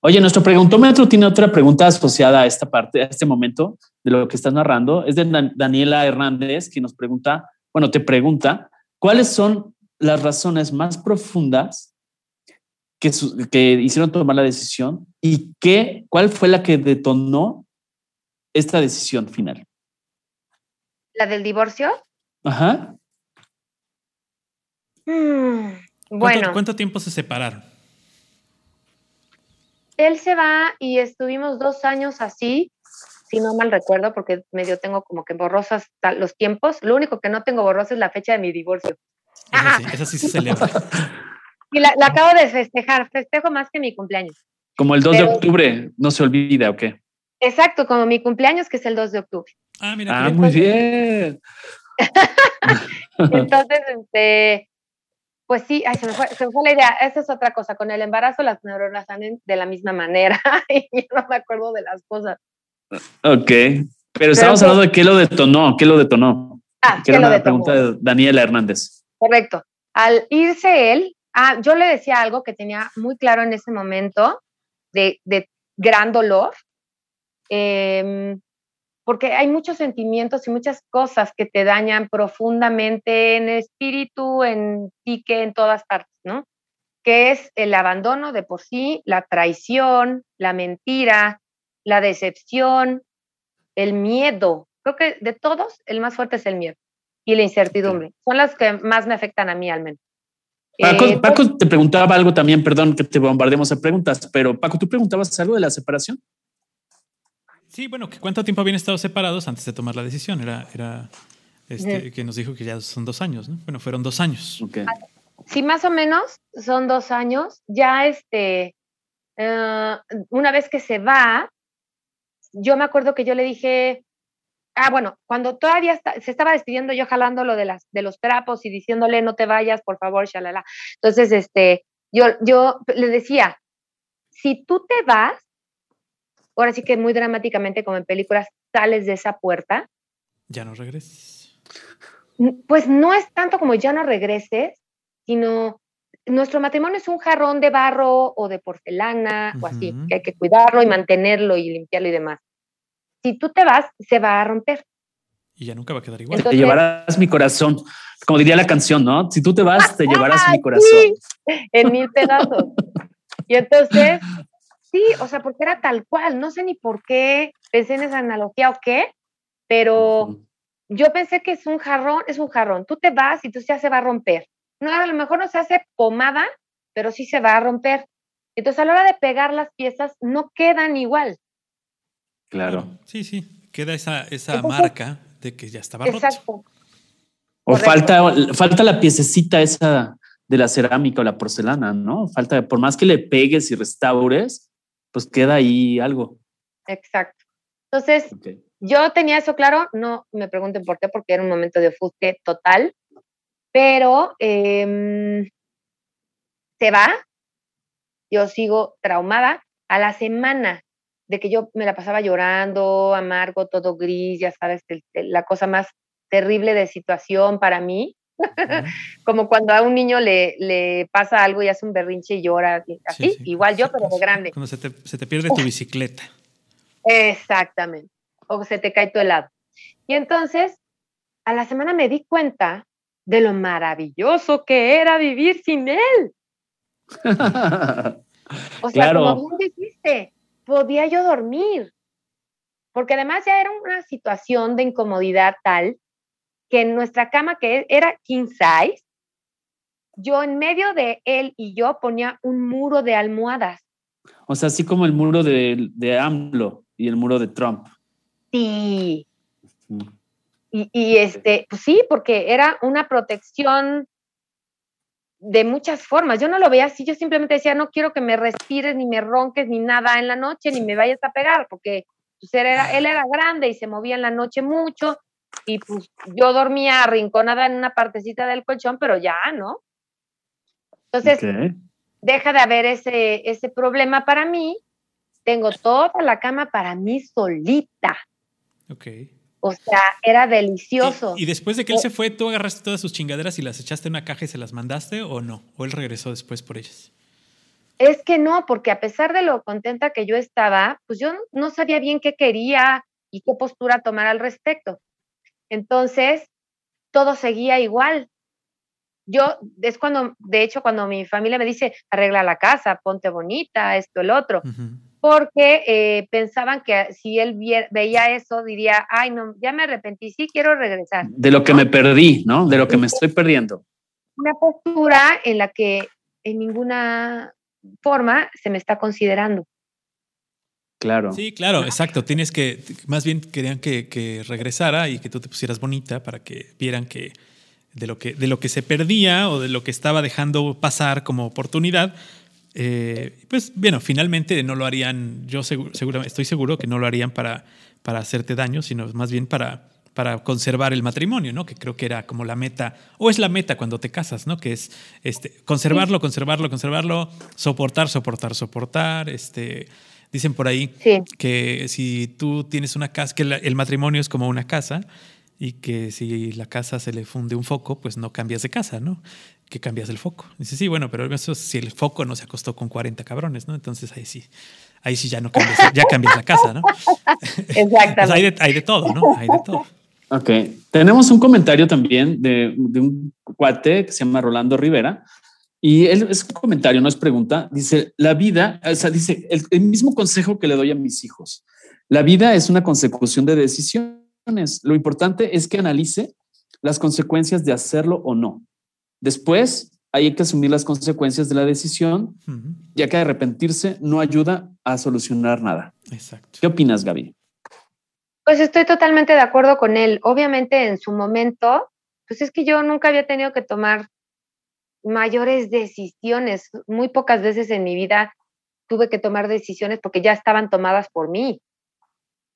Oye, nuestro preguntómetro tiene otra pregunta asociada a esta parte, a este momento de lo que estás narrando. Es de Daniela Hernández, que nos pregunta, bueno, te pregunta, ¿cuáles son las razones más profundas que, hicieron tomar la decisión y qué, cuál fue la que detonó esta decisión final. ¿La del divorcio? Ajá. Mm, bueno. ¿Cuánto, tiempo se separaron? Él se va y estuvimos dos años así, si no mal recuerdo, porque medio tengo como que borrosas los tiempos. Lo único que no tengo borroso es la fecha de mi divorcio. Esa sí, esa sí se celebra. Y la, acabo de festejar, festejo más que mi cumpleaños. Como el 2 de octubre, no se olvida, ¿o qué? Exacto, como mi cumpleaños, que es el 2 de octubre. Ah, mira. Ah, muy bien. Entonces, este, pues sí, se, me fue, se, me fue, la idea. Esa es otra cosa. Con el embarazo las neuronas salen de la misma manera y yo no me acuerdo de las cosas. Ok, pero estamos hablando de qué lo detonó, qué lo detonó. Ah, que era una pregunta de Daniela Hernández. Correcto. Al irse él, ah, yo le decía algo que tenía muy claro en ese momento de, de gran dolor. Eh, porque hay muchos sentimientos y muchas cosas que te dañan profundamente en el espíritu, en psique, en todas partes, ¿no? Que es el abandono de por sí, la traición, la mentira, la decepción, el miedo. Creo que de todos, el más fuerte es el miedo y la incertidumbre. Son las que más me afectan a mí al menos. Paco, eh, Paco te preguntaba algo también, perdón que te bombardemos a preguntas, pero Paco, ¿tú preguntabas algo de la separación? Sí, bueno, ¿cuánto tiempo habían estado separados antes de tomar la decisión? Era, era este, que nos dijo que ya son dos años, ¿no? Bueno, fueron dos años. Sí, más o menos son dos años. Ya este, eh, una vez que se va, yo me acuerdo que yo le dije, ah, bueno, cuando todavía se estaba despidiendo, yo jalando lo de, las, de los trapos y diciéndole, no te vayas, por favor, shalala. Entonces, este, yo, yo le decía, si tú te vas, ahora sí que muy dramáticamente, como en películas, sales de esa puerta. Ya no regreses. Pues no es tanto como ya no regreses, sino nuestro matrimonio es un jarrón de barro o de porcelana o así, que hay que cuidarlo y mantenerlo y limpiarlo y demás. Si tú te vas, se va a romper. Y ya nunca va a quedar igual. te llevarás mi corazón, como diría la canción, ¿no? Si tú te vas, te llevarás mi corazón. Sí, en mil pedazos. y entonces, Sí, o sea, porque era tal cual, no sé ni por qué pensé en esa analogía o qué, pero yo pensé que es un jarrón, es un jarrón, tú te vas y tú ya se va a romper. No, a lo mejor no se hace pomada, pero sí se va a romper. Entonces a la hora de pegar las piezas no quedan igual. Claro. Sí, sí, queda esa, esa marca de que ya estaba roto. Exacto. O falta, falta la piececita esa de la cerámica o la porcelana, ¿no? Falta, por más que le pegues y restaures, pues queda ahí algo. Exacto. Entonces, yo tenía eso claro, no me pregunten por qué, porque era un momento de ofusque total, pero em, se va, yo sigo traumada. A la semana de que yo me la pasaba llorando, amargo, todo gris, ya sabes, la cosa más terrible de situación para mí, Como cuando a un niño le, le, pasa algo y hace un berrinche y llora, así, igual yo, pero de grande. Cuando se te, se te pierde tu bicicleta. Exactamente. O se te cae tu helado. Y entonces, a la semana me di cuenta de lo maravilloso que era vivir sin él. o sea, como bien dijiste, podía yo dormir. Porque además ya era una situación de incomodidad tal que en nuestra cama, que era king size, yo en medio de él y yo ponía un muro de almohadas. O sea, así como el muro de, de AMLO y el muro de Trump. Sí. Y, y, este, pues sí, porque era una protección de muchas formas. Yo no lo veía así, yo simplemente decía, no quiero que me respires, ni me ronques, ni nada en la noche, ni me vayas a pegar, porque pues, él, era, él era grande y se movía en la noche mucho, y pues yo dormía arrinconada en una partecita del colchón, pero ya, ¿no? Entonces, deja de haber ese, ese problema para mí. Tengo toda la cama para mí solita. Ok. O sea, era delicioso. ¿Y, después de que él se fue, tú agarraste todas sus chingaderas y las echaste en una caja y se las mandaste o no? ¿O él regresó después por ellas? Es que no, porque a pesar de lo contenta que yo estaba, pues yo no sabía bien qué quería y qué postura tomar al respecto. Entonces, todo seguía igual. Yo, es cuando, de hecho, cuando mi familia me dice, arregla la casa, ponte bonita, esto, el otro, porque eh, pensaban que si él veía eso, diría, ay, no, ya me arrepentí, sí quiero regresar. De lo que me perdí, ¿no? De lo que me estoy perdiendo. Una postura en la que en ninguna forma se me está considerando. Claro. Sí, claro, exacto. Tienes que, más bien querían que, que, regresara y que tú te pusieras bonita para que vieran que de lo que, de lo que se perdía o de lo que estaba dejando pasar como oportunidad, eh, pues bueno, finalmente no lo harían, yo seguro, estoy seguro que no lo harían para, para hacerte daño, sino más bien para, para conservar el matrimonio, ¿no? Que creo que era como la meta, o es la meta cuando te casas, ¿no? Que es este, conservarlo, conservarlo, conservarlo, soportar, soportar, soportar. Este, dicen por ahí que si tú tienes una casa, que el matrimonio es como una casa, y que si la casa se le funde un foco, pues no cambias de casa, ¿no? Que cambias el foco. Dice, sí, bueno, pero eso si el foco no se acostó con 40 cabrones, ¿no? Entonces ahí sí, ahí sí ya no cambias, ya cambias la casa, ¿no? Exactamente. hay, de, hay, de, todo, ¿no? Hay de todo. Ok. Tenemos un comentario también de, de un cuate que se llama Rolando Rivera. Y él es un comentario, no es pregunta. Dice, la vida, o sea, dice, el, el mismo consejo que le doy a mis hijos. La vida es una consecución de decisiones lo importante es que analice las consecuencias de hacerlo o no. Después, hay que asumir las consecuencias de la decisión, ya que arrepentirse no ayuda a solucionar nada. Exacto. ¿Qué opinas, Gaby? Pues estoy totalmente de acuerdo con él. Obviamente, en su momento, pues es que yo nunca había tenido que tomar mayores decisiones. Muy pocas veces en mi vida tuve que tomar decisiones porque ya estaban tomadas por mí,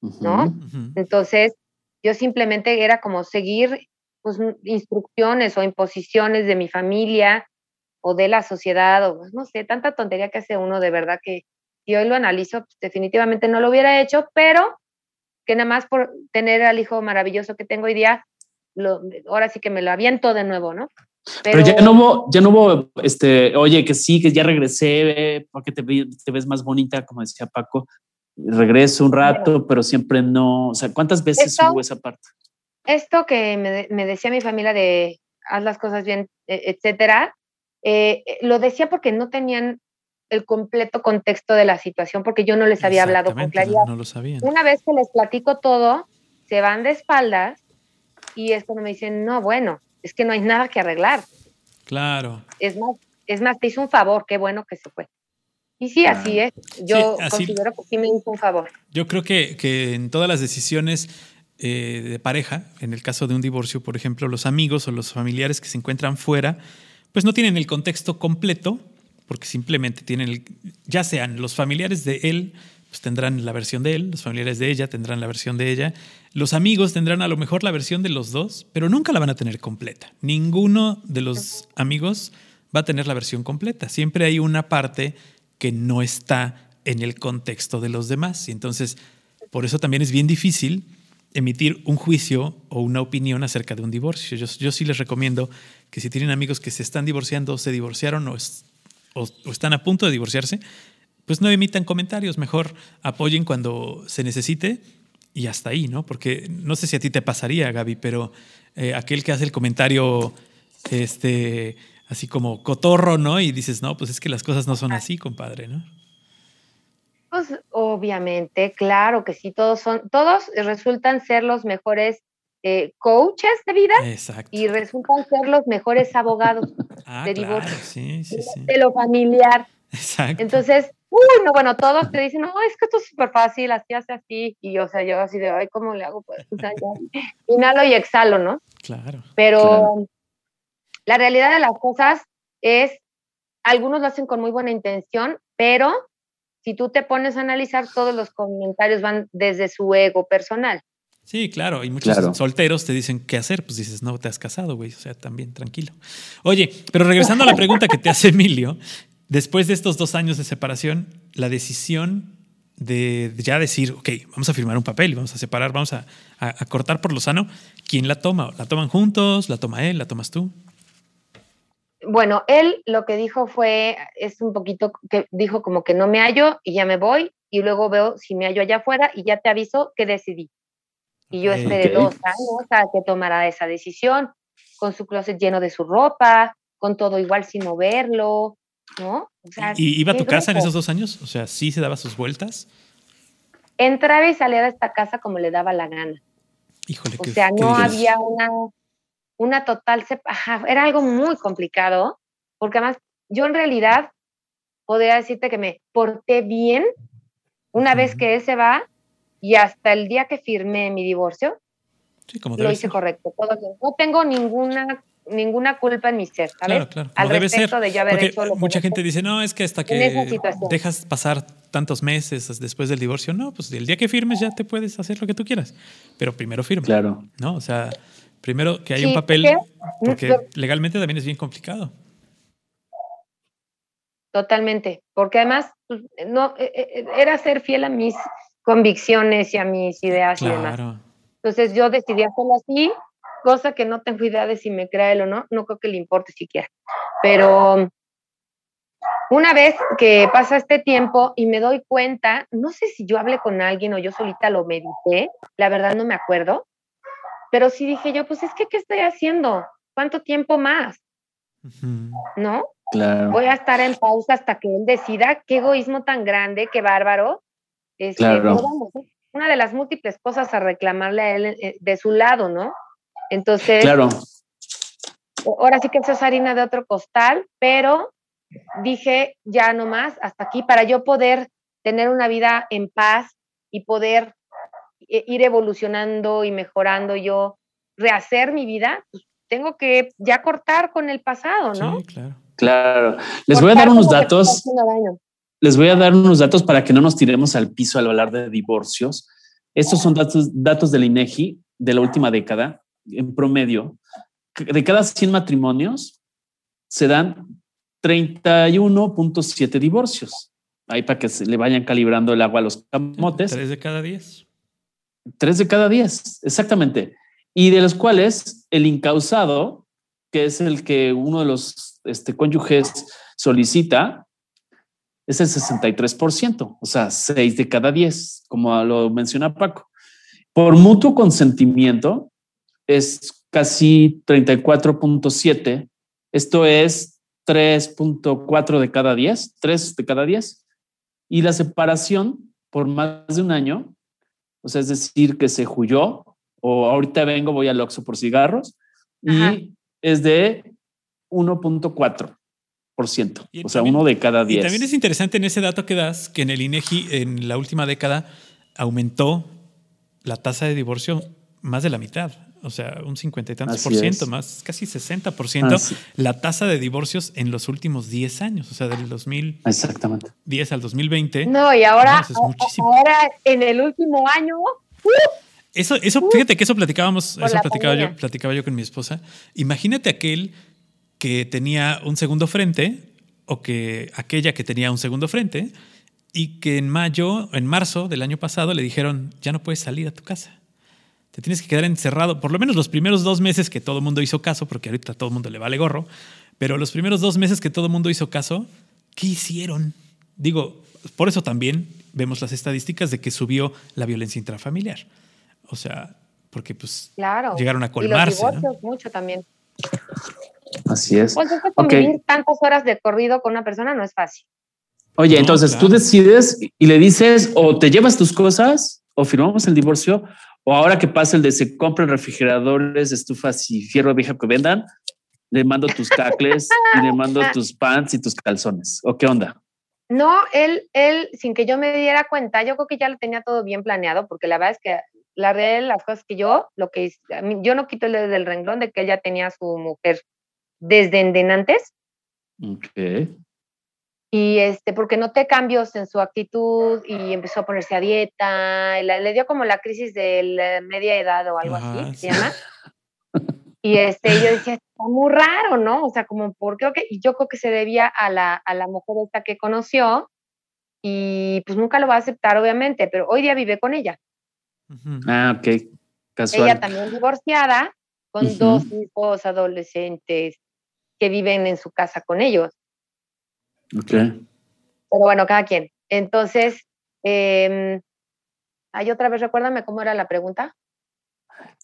¿no? Entonces, yo simplemente era como seguir pues, instrucciones o imposiciones de mi familia o de la sociedad, o pues, no sé, tanta tontería que hace uno de verdad que si hoy lo analizo, pues, definitivamente no lo hubiera hecho, pero que nada más por tener al hijo maravilloso que tengo hoy día, lo, ahora sí que me lo aviento de nuevo, ¿no? Pero, ya no hubo, ya no hubo, este, oye, que sí, que ya regresé, porque te, te ves más bonita, como decía Paco regreso un rato, pero siempre no. O sea, ¿cuántas veces hubo esa parte? Esto que me, me, decía mi familia de haz las cosas bien, e, etcétera, eh, eh, lo decía porque no tenían el completo contexto de la situación, porque yo no les había hablado con claridad. No lo sabían. Una vez que les platico todo, se van de espaldas y es cuando me dicen, no, bueno, es que no hay nada que arreglar. Claro. Es más, es más, te hizo un favor, qué bueno que se fue. Y sí, así es. Yo considero que sí me hizo un favor. Yo creo que, que en todas las decisiones eh, de pareja, en el caso de un divorcio, por ejemplo, los amigos o los familiares que se encuentran fuera, pues no tienen el contexto completo, porque simplemente tienen, ya sean los familiares de él, pues tendrán la versión de él, los familiares de ella tendrán la versión de ella, los amigos tendrán a lo mejor la versión de los dos, pero nunca la van a tener completa. Ninguno de los amigos va a tener la versión completa. Siempre hay una parte que no está en el contexto de los demás. Y entonces, por eso también es bien difícil emitir un juicio o una opinión acerca de un divorcio. Yo, sí les recomiendo que si tienen amigos que se están divorciando, se divorciaron o, o, están a punto de divorciarse, pues no emitan comentarios, mejor apoyen cuando se necesite y hasta ahí, ¿no? Porque no sé si a ti te pasaría, Gaby, pero eh, aquel que hace el comentario, este, así como cotorro, ¿no? Y dices, no, pues es que las cosas no son así, compadre, ¿no? Pues obviamente, claro que sí, todos son, todos resultan ser los mejores eh, coaches de vida Exacto. y resultan ser los mejores abogados ah, de claro, divorcio, sí, sí, sí. de lo familiar. Exacto. Entonces, uy, no, bueno, todos te dicen, no, es que esto es súper fácil, así hace así, y o sea, yo así de, ay, ¿cómo le hago? Pues, o sea, inhalo y exhalo, ¿no? Claro. Pero Claro. la realidad de las cosas es, algunos lo hacen con muy buena intención, pero si tú te pones a analizar, todos los comentarios van desde su ego personal. Sí, claro, y muchos Claro. solteros te dicen qué hacer, pues dices, no, te has casado, güey, o sea, también tranquilo. Oye, pero regresando a la pregunta que te hace Emilio, después de estos dos años de separación, la decisión de ya decir, ok, vamos a firmar un papel y vamos a separar, vamos a, a- a cortar por lo sano, ¿quién la toma? ¿La toman juntos? ¿La toma él? ¿La tomas tú? Bueno, él lo que dijo fue, es un poquito que dijo como que no me hallo y ya me voy y luego veo si me hallo allá afuera y ya te aviso que decidí. Y yo esperé Ok. dos años a que tomara esa decisión, con su closet lleno de su ropa, con todo igual sin moverlo, ¿no? O sea, ¿Y iba a tu casa en esos dos años? O sea, ¿sí se daba sus vueltas? Entraba y salía de esta casa como le daba la gana. Híjole, O qué- sea, qué no había una, una total, sep- ajá, era algo muy complicado, porque además yo en realidad podría decirte que me porté bien Una vez que él se va y hasta el día que firmé mi divorcio, lo hice correcto. no tengo ninguna ninguna culpa en mi ser, ¿sabes? Claro, claro. Al respecto de yo haber hecho lo Mucha gente dice, no, es que hasta que dejas pasar tantos meses después del divorcio, no, pues el día que firmes ya te puedes hacer lo que tú quieras, pero primero firma. Claro. ¿No? O sea, primero que hay un papel, porque legalmente también es bien complicado. Totalmente, porque además pues, no e, e, era ser fiel a mis convicciones y a mis ideas y demás. Entonces yo decidí hacerlo así cosa que no tengo idea de si me crea él o no, no creo que le importe siquiera. Pero una vez que pasa este tiempo y me doy cuenta, no sé si yo hablé con alguien o yo solita lo medité, la verdad no me acuerdo, pero sí dije yo, pues es que, ¿qué estoy haciendo? ¿Cuánto tiempo más? ¿No? Claro. Voy a estar en pausa hasta que él decida qué egoísmo tan grande, qué bárbaro. Este, claro. una de las múltiples cosas a reclamarle a él eh, de su lado, ¿no? Entonces, claro. ahora sí que eso es harina de otro costal, pero dije ya no más, hasta aquí, para yo poder tener una vida en paz y poder eh, ir evolucionando y mejorando yo, rehacer mi vida, pues tengo que ya cortar con el pasado, ¿no? Sí, claro. Claro. Les voy a dar unos datos. Les voy a dar unos datos para que no nos tiremos al piso al hablar de divorcios. Estos son datos, datos del INEGI de la última década en promedio, de cada 100 matrimonios se dan 31.7 divorcios. Ahí para que se le vayan calibrando el agua a los camotes. Tres de cada diez. Tres de cada diez, exactamente. Y de los cuales el incausado, que es el que uno de los este, cónyuges solicita, es el 63%, o sea, seis de cada diez, como lo menciona Paco. Por mutuo consentimiento, es casi 34.7. Esto es 3.4 de cada 10, 3 de cada 10. Y la separación por más de un año, o sea, es decir, que se huyó, o ahorita vengo, voy al Oxxo por cigarros, y es de 1.4%. O sea, uno de cada 10. Y también es interesante en ese dato que das que en el INEGI en la última década aumentó la tasa de divorcio más de la mitad o sea, un cincuenta y tantos por ciento, más casi 60 por ciento, la tasa de divorcios en los últimos 10 años, o sea, del 2010 Exactamente. al 2020. No, y ahora, ahora en el último año... ¡uh! eso, eso, ¡uh! fíjate que eso platicábamos, eso platicaba yo, platicaba yo con mi esposa. Imagínate aquel que tenía un segundo frente o que aquella que tenía un segundo frente y que en mayo, en marzo del año pasado le dijeron, ya no puedes salir a tu casa te tienes que quedar encerrado, por lo menos los primeros dos meses que todo el mundo hizo caso, porque ahorita todo el mundo le vale gorro, pero los primeros dos meses que todo el mundo hizo caso, ¿qué hicieron? Digo, por eso también vemos las estadísticas de que subió la violencia intrafamiliar. O sea, porque pues llegaron a colmarse. Y los mucho también. Así es. Pues convivir tantas horas de corrido con una persona no es fácil. Oye, entonces tú decides y le dices o te llevas tus cosas o firmamos el divorcio o ahora que pasa el de se compran refrigeradores, estufas y fierro vieja que vendan, le mando tus cacles y le mando tus pants y tus calzones. ¿O qué onda? No, él, él, sin que yo me diera cuenta, yo creo que ya lo tenía todo bien planeado, porque la verdad es que la realidad las cosas que yo, lo que yo no quito el dedo del renglón de que él ya tenía a su mujer desde antes. Ok y este, porque noté cambios en su actitud y empezó a ponerse a dieta, le, dio como la crisis de la media edad o algo así, se llama. Y este, yo decía, está muy raro, ¿no? O sea, como, ¿por qué? Y yo creo que se debía a la, a la mujer esta que conoció y pues nunca lo va a aceptar, obviamente, pero hoy día vive con ella. Ah, ok. Casual. Ella también divorciada, con dos hijos adolescentes que viven en su casa con ellos. Ok. Pero bueno, cada quien. Entonces, eh, hay otra vez, recuérdame cómo era la pregunta.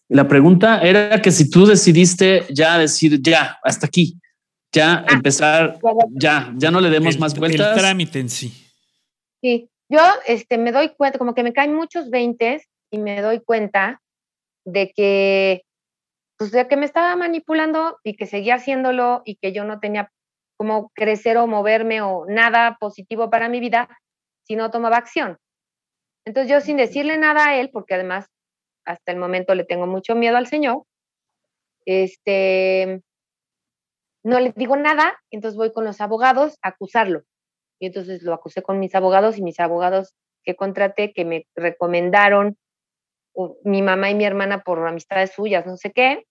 La pregunta era que si tú decidiste ya decir, ya, hasta aquí, ya ah, empezar, ya, ya no le demos más vueltas. El trámite en sí. Sí, yo este, me doy cuenta, como que me caen muchos veintes y me doy cuenta de que, pues de que me estaba manipulando y que seguía haciéndolo y que yo no tenía como crecer o moverme o nada positivo para mi vida si no tomaba acción. Entonces yo sin decirle nada a él, porque además hasta el momento le tengo mucho miedo al Señor, este, no le digo nada, entonces voy con los abogados a acusarlo. Y entonces lo acusé con mis abogados y mis abogados que contraté, que me recomendaron mi mamá y mi hermana por amistades suyas, no sé qué,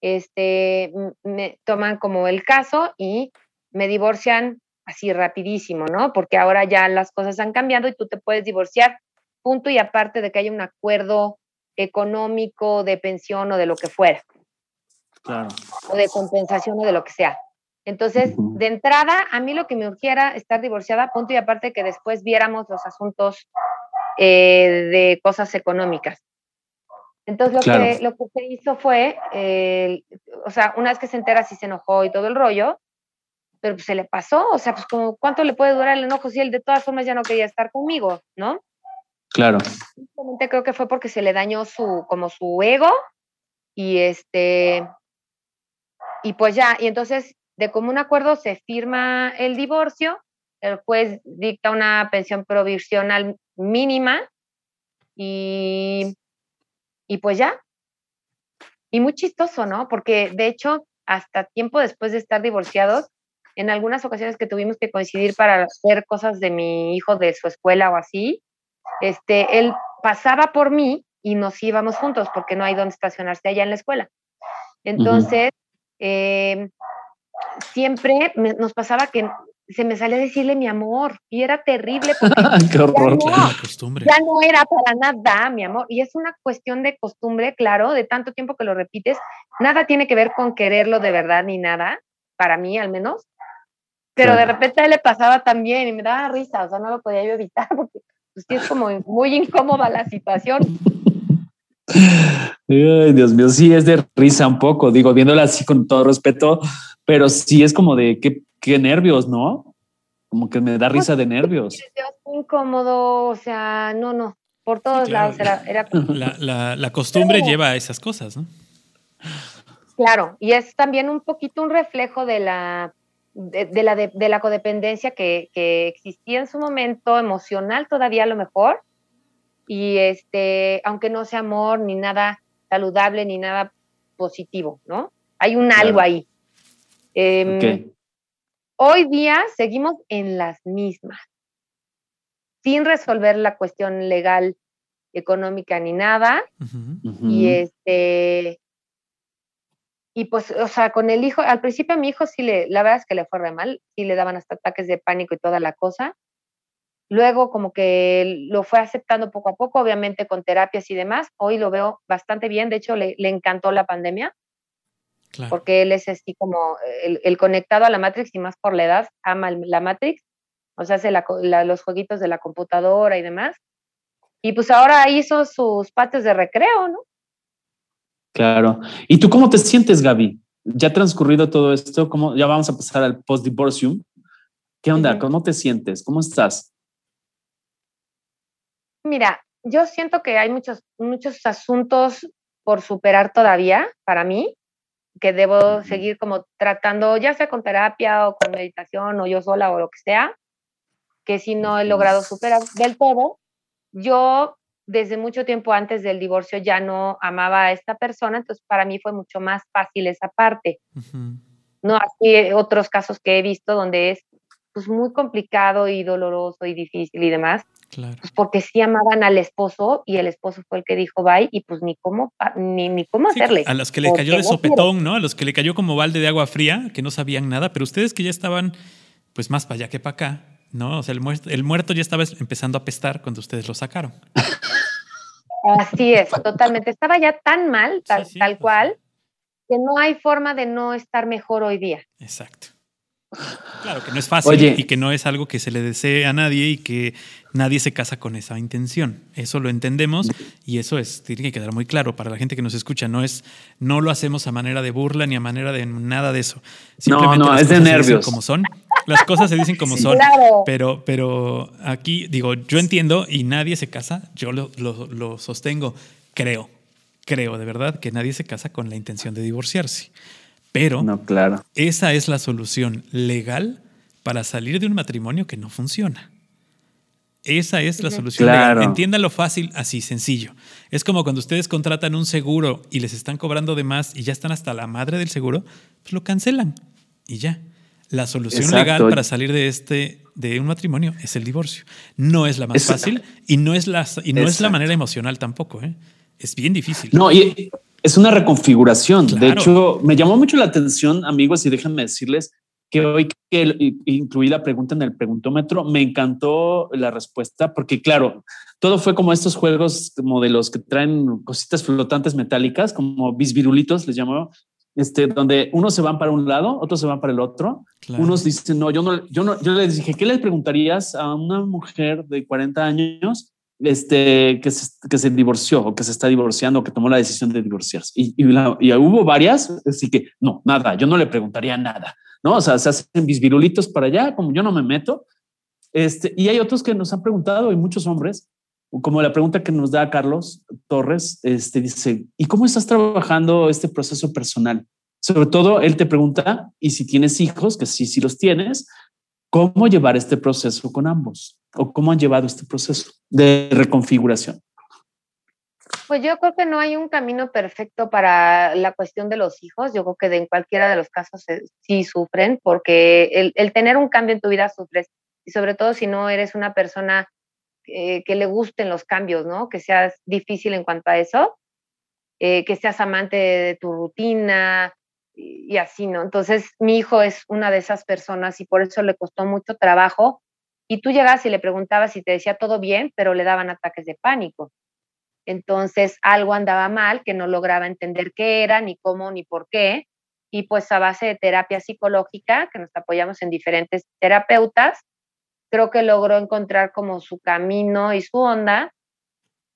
este, me toman como el caso y me divorcian así rapidísimo, ¿no? Porque ahora ya las cosas han cambiado y tú te puedes divorciar, punto y aparte de que haya un acuerdo económico, de pensión o de lo que fuera. Claro. O de compensación o de lo que sea. Entonces, de entrada, a mí lo que me urgiera estar divorciada, punto y aparte que después viéramos los asuntos eh, de cosas económicas. Entonces, lo, que, lo que se hizo fue, o sea, una vez que se entera, sí se enojó y todo el rollo, pero pues se le pasó, o sea, pues como, ¿cuánto le puede durar el enojo si él de todas formas ya no quería estar conmigo, ¿no? Claro. Simplemente creo que fue porque se le dañó su, como su ego y este, y pues ya, y entonces de común acuerdo se firma el divorcio, el juez dicta una pensión provisional mínima y, y pues ya. Y muy chistoso, ¿no? Porque de hecho, hasta tiempo después de estar divorciados, en algunas ocasiones que tuvimos que coincidir para hacer cosas de mi hijo de su escuela o así, este, él pasaba por mí y nos íbamos juntos porque no hay donde estacionarse allá en la escuela. Entonces, eh, siempre nos pasaba que se me salía a decirle mi amor y era terrible porque Qué horror. Ya, no, era para nada mi amor y es una cuestión de costumbre, claro, de tanto tiempo que lo repites, nada tiene que ver con quererlo de verdad ni nada, para mí al menos, pero de repente le pasaba también y me daba risa, o sea, no lo podía yo evitar porque pues, sí es como muy incómoda la situación. Ay, Dios mío, sí es de risa un poco, digo, viéndola así con todo respeto, pero sí es como de qué, qué nervios, ¿no? Como que me da risa de nervios. incómodo, o sea, no, no, por todos lados era... La, costumbre lleva a esas cosas, ¿no? Claro, y es también un poquito un reflejo de la, de, la, de, la codependencia que, que existía en su momento, emocional todavía a lo mejor, y este, aunque no sea amor ni nada saludable ni nada positivo, ¿no? Hay un algo ahí. Em, hoy día seguimos en las mismas, sin resolver la cuestión legal, económica ni nada. Y este, y pues, o sea, con el hijo, al principio a mi hijo sí le, la verdad es que le fue re mal, sí le daban hasta ataques de pánico y toda la cosa. Luego como que lo fue aceptando poco a poco, obviamente con terapias y demás. Hoy lo veo bastante bien, de hecho le, encantó la pandemia, porque él es así como el, conectado a la Matrix y más por la edad, ama la Matrix, o sea, hace los jueguitos de la computadora y demás. Y pues ahora hizo sus patios de recreo, ¿no? Claro. ¿Y tú cómo te sientes, Gaby? Ya transcurrido todo esto, ¿cómo, ya vamos a pasar al post-divorcium. ¿Qué onda? ¿Cómo te sientes? ¿Cómo estás? Mira, yo siento que hay muchos, muchos asuntos por superar todavía para mí, que debo seguir como tratando, ya sea con terapia o con meditación o yo sola o lo que sea, que si no he logrado superar del todo. Yo desde mucho tiempo antes del divorcio ya no amaba a esta persona, entonces para mí fue mucho más fácil esa parte. No así otros casos que he visto donde es pues muy complicado y doloroso y difícil y demás. Claro. Pues porque sí amaban al esposo y el esposo fue el que dijo bye y pues ni cómo, ni, ni cómo hacerle. A los que le cayó de sopetón, ¿no? A los que le cayó como balde de agua fría, que no sabían nada, pero ustedes que ya estaban pues más para allá que para acá, ¿no? O sea, el muerto, el muerto ya estaba empezando a pestar cuando ustedes lo sacaron. Así es, totalmente. Estaba ya tan mal, tal, tal pues cual, que no hay forma de no estar mejor hoy día. Exacto. Claro que no es fácil y que no es algo que se le desee a nadie y que nadie se casa con esa intención. Eso lo entendemos y eso es, tiene que quedar muy claro para la gente que nos escucha. No es, no lo hacemos a manera de burla ni a manera de nada de eso. Simplemente no, no, es de nervios. Como son. Las cosas se dicen como son. Pero, pero aquí digo, yo entiendo y nadie se casa. Yo lo, lo sostengo. Creo, creo de verdad que nadie se casa con la intención de divorciarse. Pero no, claro. esa es la solución legal para salir de un matrimonio que no funciona. Esa es la solución. Claro. Entiéndalo fácil, así, sencillo. Es como cuando ustedes contratan un seguro y les están cobrando de más y ya están hasta la madre del seguro, pues lo cancelan y ya. La solución legal para salir de este de un matrimonio es el divorcio. No es la más fácil y no es la y no es la manera emocional tampoco, ¿eh? Es bien difícil. No, y es una reconfiguración. De hecho, me llamó mucho la atención, amigos, y déjenme decirles que hoy que incluí la pregunta en el preguntómetro, me encantó la respuesta, porque claro, todo fue como estos juegos como de los que traen cositas flotantes metálicas, como bisvirulitos, les llamo, este, donde unos se van para un lado, otros se van para el otro. Unos dicen, no, yo no, yo no, yo les dije, ¿qué les preguntarías a una mujer de 40 años este, que, se, que se divorció o que se está divorciando o que tomó la decisión de divorciarse? Y, y, y hubo varias, así que no, nada, yo no le preguntaría nada. ¿no? O sea, se hacen bisvirulitos para allá, como yo no me meto. Este, y hay otros que nos han preguntado, y muchos hombres, como la pregunta que nos da Carlos Torres, este, dice, ¿y cómo estás trabajando este proceso personal? Sobre todo, él te pregunta, y si tienes hijos, que sí, sí los tienes, ¿cómo llevar este proceso con ambos? ¿O cómo han llevado este proceso de reconfiguración? Pues yo creo que no hay un camino perfecto para la cuestión de los hijos. Yo creo que en cualquiera de los casos sí sufren, porque el, tener un cambio en tu vida sufres, y sobre todo si no eres una persona que le gusten los cambios, ¿no? Que seas difícil en cuanto a eso, eh, que seas amante de tu rutina y, así, ¿no? Entonces, mi hijo es una de esas personas y por eso le costó mucho trabajo. Y tú llegas y le preguntabas si te decía todo bien, pero le daban ataques de pánico. Entonces algo andaba mal, que no lograba entender qué era, ni cómo, ni por qué. Y pues a base de terapia psicológica, que nos apoyamos en diferentes terapeutas, creo que logró encontrar como su camino y su onda.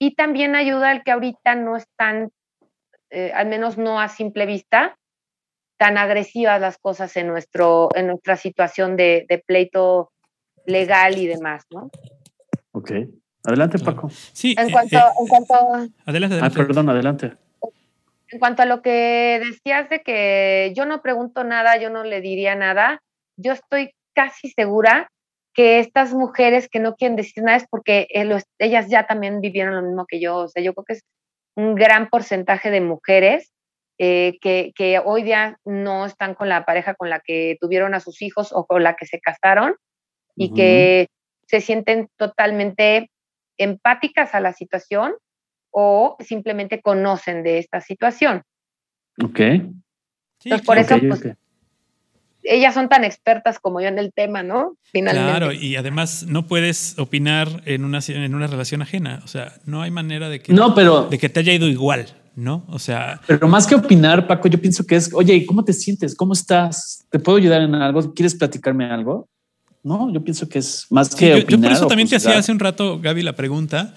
Y también ayuda el que ahorita no están, eh, al menos no a simple vista, tan agresivas las cosas en, nuestro, en nuestra situación de, de pleito legal y demás, ¿no? Ok. Adelante, Paco. Sí. En eh, cuanto, eh, en cuanto adelante, Ah, perdón, adelante. En cuanto a lo que decías de que yo no pregunto nada, yo no le diría nada, yo estoy casi segura que estas mujeres que no quieren decir nada es porque eh, ellas ya también vivieron lo mismo que yo. O sea, yo creo que es un gran porcentaje de mujeres que, que, hoy día no están con la pareja con la que tuvieron a sus hijos o con la que se casaron y que se sienten totalmente empáticas a la situación o simplemente conocen de esta situación. Ok. Entonces, por eso, pues, ellas son tan expertas como yo en el tema, ¿no? Finalmente. Claro, y además no puedes opinar en una, en una relación ajena. O sea, no hay manera de que, no, pero, de que te haya ido igual, ¿no? O sea. Pero más que opinar, Paco, yo pienso que es, oye, ¿cómo te sientes? ¿Cómo estás? ¿Te puedo ayudar en algo? ¿Quieres platicarme algo? No, yo pienso que es más que. yo, por eso también te hacía hace un rato, Gaby, la pregunta,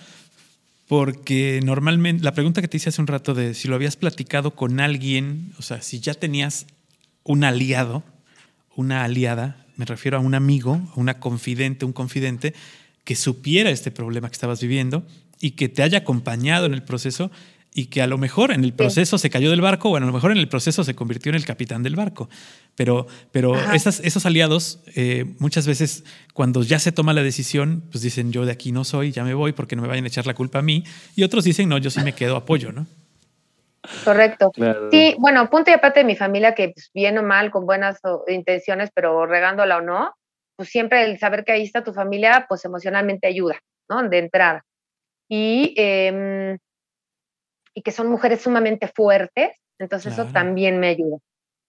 porque normalmente la pregunta que te hice hace un rato de si lo habías platicado con alguien, o sea, si ya tenías un aliado, una aliada, me refiero a un amigo, a una confidente, un confidente que supiera este problema que estabas viviendo y que te haya acompañado en el proceso y que a lo mejor en el proceso se cayó del barco o a lo mejor en el proceso se convirtió en el capitán del barco. Pero, pero esos aliados eh, muchas veces cuando ya se toma la decisión, pues dicen yo de aquí no soy, ya me voy porque no me vayan a echar la culpa a mí. Y otros dicen no, yo sí me quedo apoyo, ¿no? Correcto. Sí, bueno, punto y aparte de mi familia que pues, bien o mal, con buenas intenciones, pero regándola o no, pues siempre el saber que ahí está tu familia, pues emocionalmente ayuda, ¿no? De entrada. Y eh, y que son mujeres sumamente fuertes, entonces eso también me ayuda.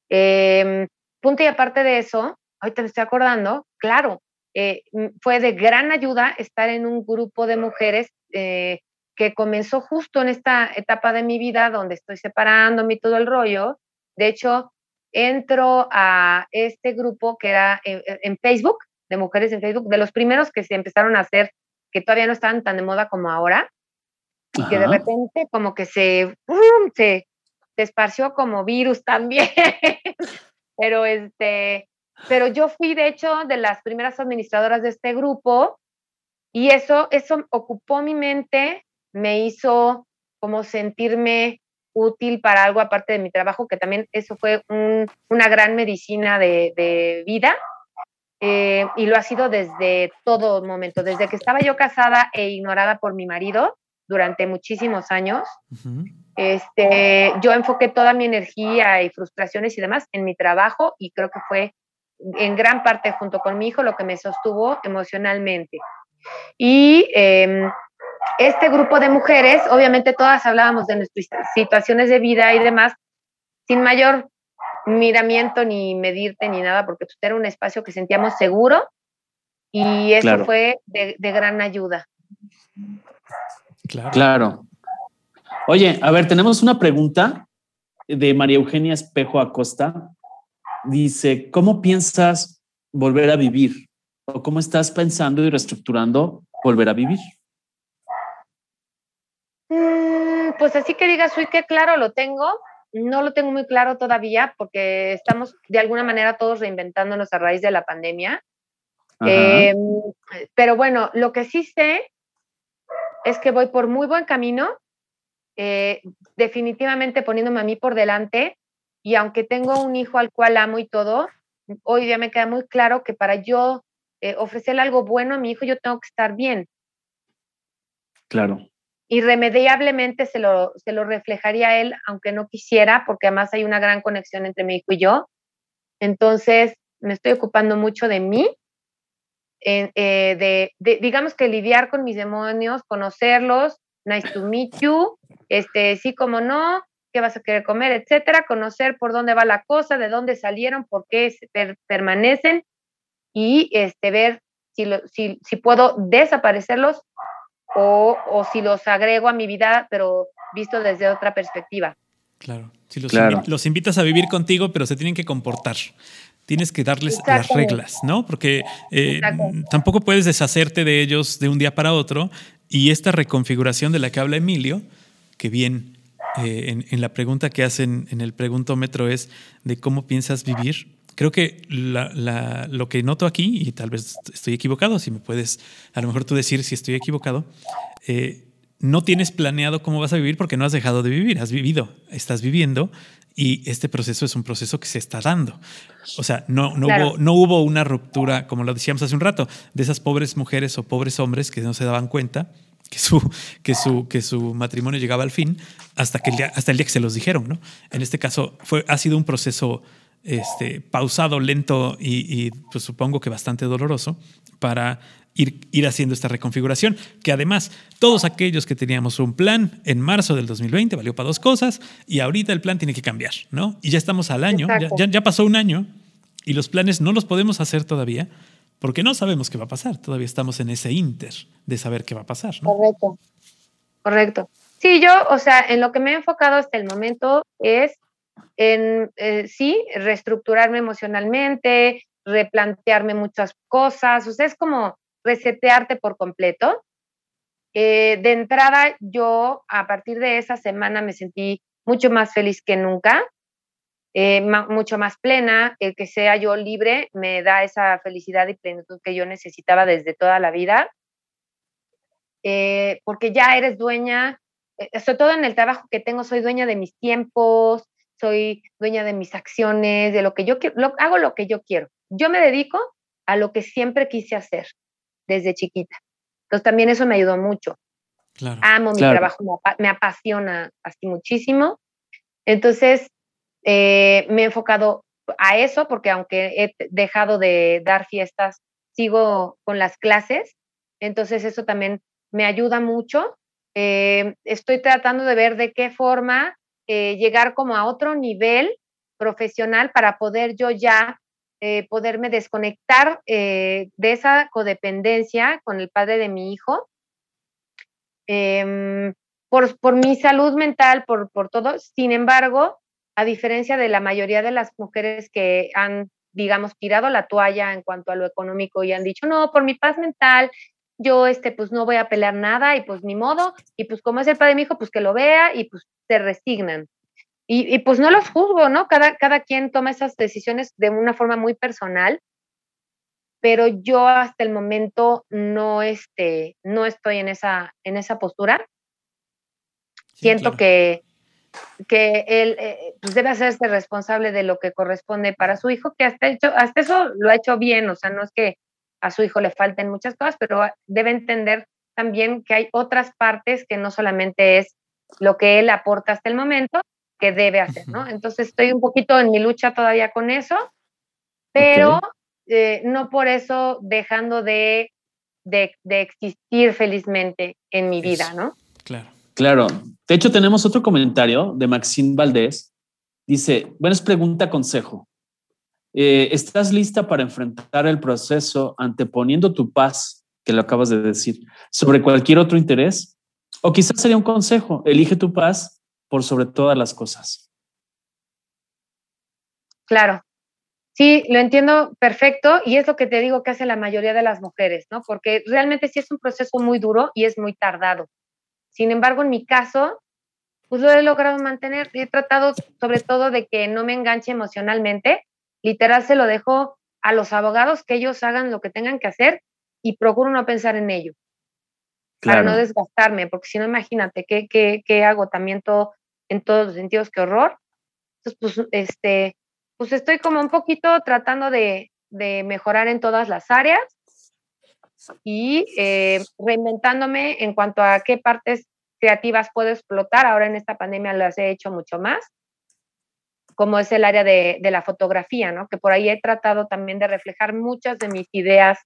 Em, punto y aparte de eso, ahorita me estoy acordando, claro, eh, fue de gran ayuda estar en un grupo de mujeres eh, que comenzó justo en esta etapa de mi vida donde estoy separándome y todo el rollo. De hecho, entro a este grupo que era en, en Facebook, de mujeres en Facebook, de los primeros que se empezaron a hacer, que todavía no estaban tan de moda como ahora, y que de repente como que se, se, esparció como virus también. pero este, pero yo fui de hecho de las primeras administradoras de este grupo y eso, eso ocupó mi mente, me hizo como sentirme útil para algo aparte de mi trabajo, que también eso fue una gran medicina de, de vida. eh, y lo ha sido desde todo momento, desde que estaba yo casada e ignorada por mi marido durante muchísimos años. este, yo enfoqué toda mi energía y frustraciones y demás en mi trabajo y creo que fue en gran parte junto con mi hijo lo que me sostuvo emocionalmente. Y em, este grupo de mujeres, obviamente todas hablábamos de nuestras situaciones de vida y demás, sin mayor miramiento ni medirte ni nada, porque pues, era un espacio que sentíamos seguro y eso fue de, gran ayuda. Claro. claro. Oye, a ver, tenemos una pregunta de María Eugenia Espejo Acosta. Dice, ¿cómo piensas volver a vivir? ¿O cómo estás pensando y reestructurando volver a vivir? Mm, pues así que digas, uy, qué claro lo tengo. No lo tengo muy claro todavía porque estamos de alguna manera todos reinventándonos a raíz de la pandemia. Em, pero bueno, lo que sí sé es que voy por muy buen camino, eh, definitivamente poniéndome a mí por delante y aunque tengo un hijo al cual amo y todo, hoy día me queda muy claro que para yo eh, ofrecerle algo bueno a mi hijo yo tengo que estar bien. Claro irremediablemente se lo, se lo reflejaría a él, aunque no quisiera, porque además hay una gran conexión entre mi hijo y yo. Entonces, me estoy ocupando mucho de mí, eh, de, digamos que lidiar con mis demonios, conocerlos, nice to meet you, este, sí como no, qué vas a querer comer, etcétera, conocer por dónde va la cosa, de dónde salieron, por qué permanecen y este, ver si, si, si puedo desaparecerlos o, si los agrego a mi vida, pero visto desde otra perspectiva. Claro, si los, invitas a vivir contigo, pero se tienen que comportar. Tienes que darles las reglas, ¿no? Porque eh, tampoco puedes deshacerte de ellos de un día para otro. Y esta reconfiguración de la que habla Emilio, que bien eh, en, la pregunta que hacen en el preguntómetro es de cómo piensas vivir, creo que lo que noto aquí, y tal vez estoy equivocado, si me puedes a lo mejor tú decir si estoy equivocado, eh, no tienes planeado cómo vas a vivir porque no has dejado de vivir, has vivido, estás viviendo y este proceso es un proceso que se está dando. O sea, no, no, hubo, no hubo una ruptura, como lo decíamos hace un rato, de esas pobres mujeres o pobres hombres que no se daban cuenta que su, que su, que su matrimonio llegaba al fin hasta, que el día, hasta el día que se los dijeron. ¿no? En este caso fue, ha sido un proceso este, pausado, lento y, pues supongo que bastante doloroso para ir, ir, haciendo esta reconfiguración, que además todos aquellos que teníamos un plan en marzo del 2020 valió para dos cosas y ahorita el plan tiene que cambiar, ¿no? Y ya estamos al año, ya, ya, pasó un año y los planes no los podemos hacer todavía porque no sabemos qué va a pasar, todavía estamos en ese inter de saber qué va a pasar. Correcto, correcto. Sí, yo, o sea, en lo que me he enfocado hasta el momento es en, eh, sí, reestructurarme emocionalmente, replantearme muchas cosas, o sea, es como resetearte por completo. Eh, de entrada, yo a partir de esa semana me sentí mucho más feliz que nunca, eh, mucho más plena, el que sea yo libre me da esa felicidad y plenitud que yo necesitaba desde toda la vida, porque ya eres dueña, sobre todo en el trabajo que tengo, soy dueña de mis tiempos, soy dueña de mis acciones, de lo que yo quiero, hago lo que yo quiero. Yo me dedico a lo que siempre quise hacer desde chiquita. Entonces también eso me ayudó mucho. Amo mi trabajo, me, apasiona así muchísimo. Entonces eh, me he enfocado a eso porque aunque he dejado de dar fiestas, sigo con las clases. Entonces eso también me ayuda mucho. Eh, estoy tratando de ver de qué forma eh, llegar como a otro nivel profesional para poder yo ya eh, poderme desconectar eh, de esa codependencia con el padre de mi hijo. Em, por, por, mi salud mental, por, por todo. Sin embargo, a diferencia de la mayoría de las mujeres que han, digamos, tirado la toalla en cuanto a lo económico y han dicho, no, por mi paz mental, yo, este, pues no voy a pelear nada y pues ni modo, y pues como es el padre de mi hijo, pues que lo vea y pues se resignan. Y, pues no los juzgo, ¿no? Cada, cada quien toma esas decisiones de una forma muy personal, pero yo hasta el momento no, este, no estoy en esa, en esa postura. Siento que, que él eh, pues debe hacerse responsable de lo que corresponde para su hijo, que hasta, hecho, hasta eso lo ha hecho bien, o sea, no es que a su hijo le falten muchas cosas, pero debe entender también que hay otras partes que no solamente es lo que él aporta hasta el momento, que debe hacer, ¿no? Entonces estoy un poquito en mi lucha todavía con eso, pero eh, no por eso dejando de, de, existir felizmente en mi vida, ¿no? Claro. Claro. De hecho, tenemos otro comentario de Maxine Valdés. Dice, bueno, es pregunta, consejo. Eh, ¿Estás lista para enfrentar el proceso anteponiendo tu paz, que lo acabas de decir, sobre cualquier otro interés? O quizás sería un consejo, elige tu paz por sobre todas las cosas. Claro, sí, lo entiendo perfecto y es lo que te digo que hace la mayoría de las mujeres, ¿no? Porque realmente sí es un proceso muy duro y es muy tardado. Sin embargo, en mi caso, pues lo he logrado mantener he tratado sobre todo de que no me enganche emocionalmente. Literal se lo dejo a los abogados que ellos hagan lo que tengan que hacer y procuro no pensar en ello para no desgastarme, porque si no, imagínate qué, qué, qué agotamiento en todos los sentidos, qué horror. Entonces, pues, este, pues estoy como un poquito tratando de, de mejorar en todas las áreas y eh, reinventándome en cuanto a qué partes creativas puedo explotar. Ahora en esta pandemia las he hecho mucho más, como es el área de, de la fotografía, ¿no? Que por ahí he tratado también de reflejar muchas de mis ideas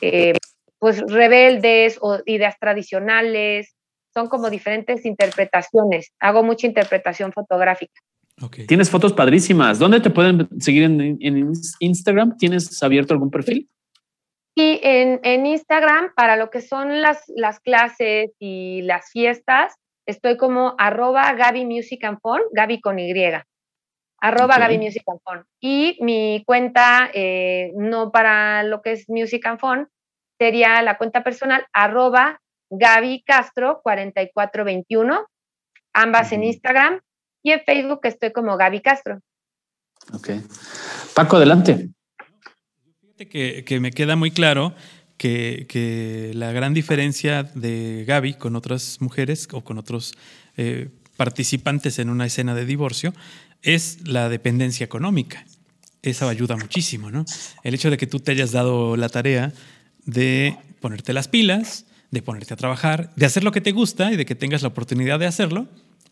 eh, pues rebeldes o ideas tradicionales, son como diferentes interpretaciones. Hago mucha interpretación fotográfica. Tienes fotos padrísimas. ¿Dónde te pueden seguir en, Instagram? ¿Tienes abierto algún perfil? Sí, en, Instagram, para lo que son las, las clases y las fiestas, estoy como arroba Gaby Music and Phone, Gaby con Y. Arroba Gaby Music and Phone. Y mi cuenta, eh, no para lo que es Music and Phone, sería la cuenta personal arroba Gaby Castro 4421, ambas en Instagram y en Facebook estoy como Gaby Castro. Ok. Paco, adelante. Fíjate que, me queda muy claro que, la gran diferencia de Gaby con otras mujeres o con otros eh, participantes en una escena de divorcio es la dependencia económica. Eso ayuda muchísimo, ¿no? El hecho de que tú te hayas dado la tarea de ponerte las pilas, de ponerte a trabajar, de hacer lo que te gusta y de que tengas la oportunidad de hacerlo,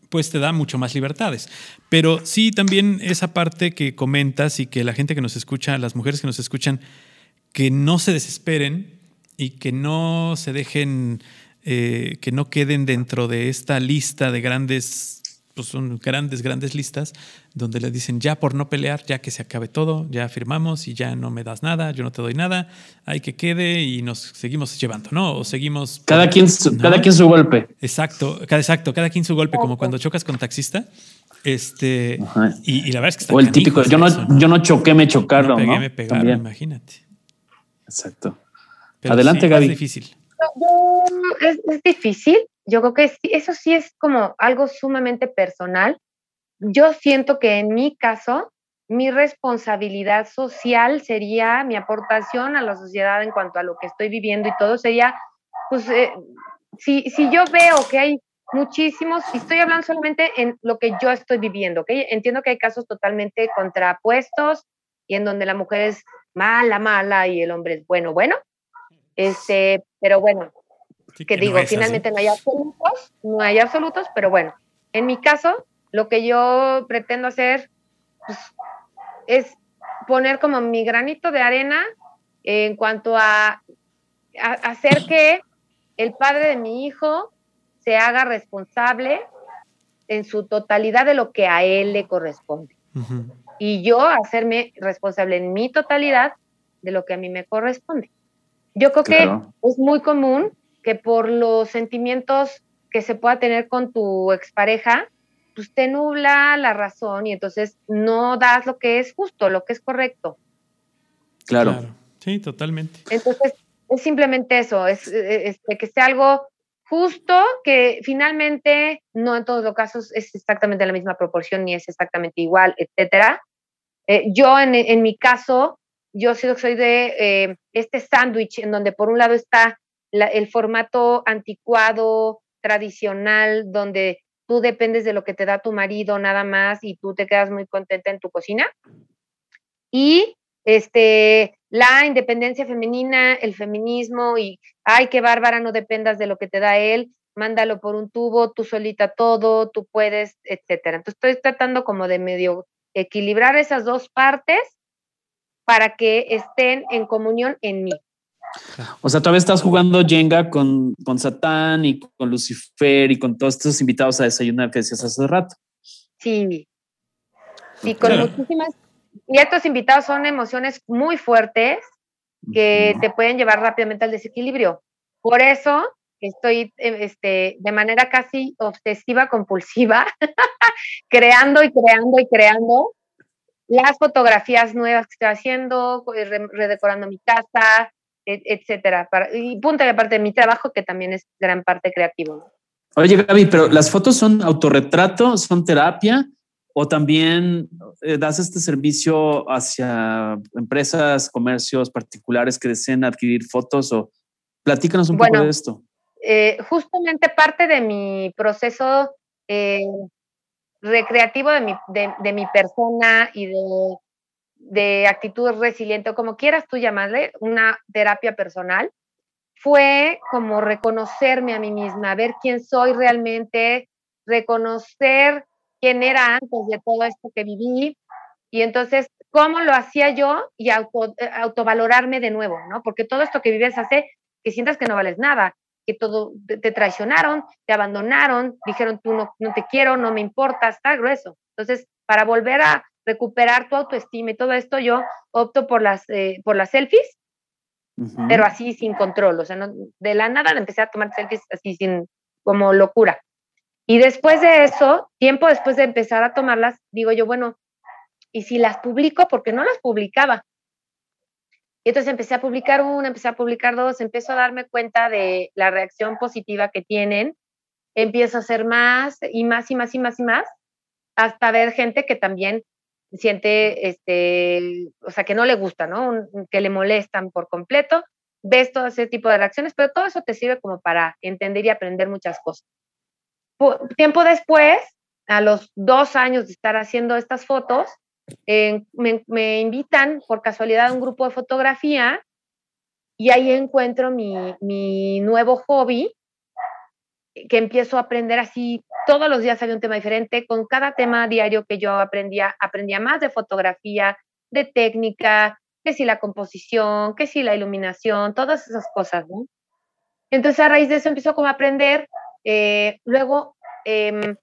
pues te da mucho más libertades. Pero sí también esa parte que comentas y que la gente que nos escucha, las mujeres que nos escuchan, que no se desesperen y que no se dejen, eh, que no queden dentro de esta lista de grandes pues son grandes, grandes listas donde le dicen ya por no pelear, ya que se acabe todo, ya firmamos y ya no me das nada, yo no te doy nada, hay que quede y nos seguimos llevando, ¿no? O seguimos... Cada, quien, su, cada quien su golpe. Exacto, cada, exacto, cada quien su golpe, como cuando chocas con taxista. Este, y, la verdad es que está O el típico, yo no, yo no choqué, me chocaron. No pegué, me pegaron, imagínate. Exacto. Adelante, Gaby. Es difícil. Es, es difícil, yo creo que eso sí es como algo sumamente personal. Yo siento que en mi caso, mi responsabilidad social sería mi aportación a la sociedad en cuanto a lo que estoy viviendo y todo sería, pues, eh, si, si yo veo que hay muchísimos, y estoy hablando solamente en lo que yo estoy viviendo, ¿ok? Entiendo que hay casos totalmente contrapuestos y en donde la mujer es mala, mala y el hombre es bueno, bueno, este, pero bueno, que, digo, finalmente no hay absolutos, no hay absolutos, pero bueno, en mi caso, lo que yo pretendo hacer pues, es poner como mi granito de arena en cuanto a, hacer que el padre de mi hijo se haga responsable en su totalidad de lo que a él le corresponde. Y yo hacerme responsable en mi totalidad de lo que a mí me corresponde. Yo creo que es muy común que por los sentimientos que se pueda tener con tu expareja, pues te nubla la razón y entonces no das lo que es justo, lo que es correcto. Claro. Sí, totalmente. Entonces, es simplemente eso, es, que sea algo justo, que finalmente no en todos los casos es exactamente la misma proporción ni es exactamente igual, etcétera. Eh, yo en, en, mi caso, yo soy de eh, este sándwich en donde por un lado está el formato anticuado, tradicional, donde tú dependes de lo que te da tu marido nada más y tú te quedas muy contenta en tu cocina. Y este, la independencia femenina, el feminismo y, ay, qué bárbara, no dependas de lo que te da él, mándalo por un tubo, tú solita todo, tú puedes, etcétera. Entonces estoy tratando como de medio equilibrar esas dos partes para que estén en comunión en mí. O sea, todavía estás jugando Jenga con, con Satán y con Lucifer y con todos estos invitados a desayunar que decías hace rato. Sí. Sí, con muchísimas. Y estos invitados son emociones muy fuertes que te pueden llevar rápidamente al desequilibrio. Por eso estoy eh, este, de manera casi obsesiva, compulsiva, creando y creando y creando las fotografías nuevas que estoy haciendo, redecorando mi casa, etcétera. y punto de parte de mi trabajo, que también es gran parte creativo. Oye, Gaby, pero las fotos son autorretrato, son terapia o también eh, das este servicio hacia empresas, comercios particulares que deseen adquirir fotos o platícanos un poco de esto. Eh, justamente parte de mi proceso eh, recreativo de mi, de, mi persona y de, de, actitud resiliente, o como quieras tú llamarle, una terapia personal, fue como reconocerme a mí misma, ver quién soy realmente, reconocer quién era antes de todo esto que viví y entonces cómo lo hacía yo y auto, eh, autovalorarme de nuevo, ¿no? Porque todo esto que vives hace que sientas que no vales nada, que todo te, traicionaron, te abandonaron, dijeron tú no, no te quiero, no me importa, está grueso. Entonces, para volver a recuperar tu autoestima y todo esto, yo opto por las, eh, por las selfies, pero así sin control, o sea, no, de la nada empecé a tomar selfies así sin, como locura. Y después de eso, tiempo después de empezar a tomarlas, digo yo, bueno, ¿y si las publico? Porque no las publicaba. Y entonces empecé a publicar una, empecé a publicar dos, empiezo a darme cuenta de la reacción positiva que tienen, empiezo a hacer más y más y más y más y más, hasta ver gente que también siente, este, o sea, que no le gusta, ¿no? que le molestan por completo, ves todo ese tipo de reacciones, pero todo eso te sirve como para entender y aprender muchas cosas. Tiempo después, a los dos años de estar haciendo estas fotos, me, invitan por casualidad a un grupo de fotografía y ahí encuentro mi, nuevo hobby, que empiezo a aprender así, todos los días hay un tema diferente, con cada tema diario que yo aprendía, aprendía más de fotografía, de técnica, que si la composición, que si la iluminación, todas esas cosas, Entonces a raíz de eso empiezo como a aprender, eh, luego em,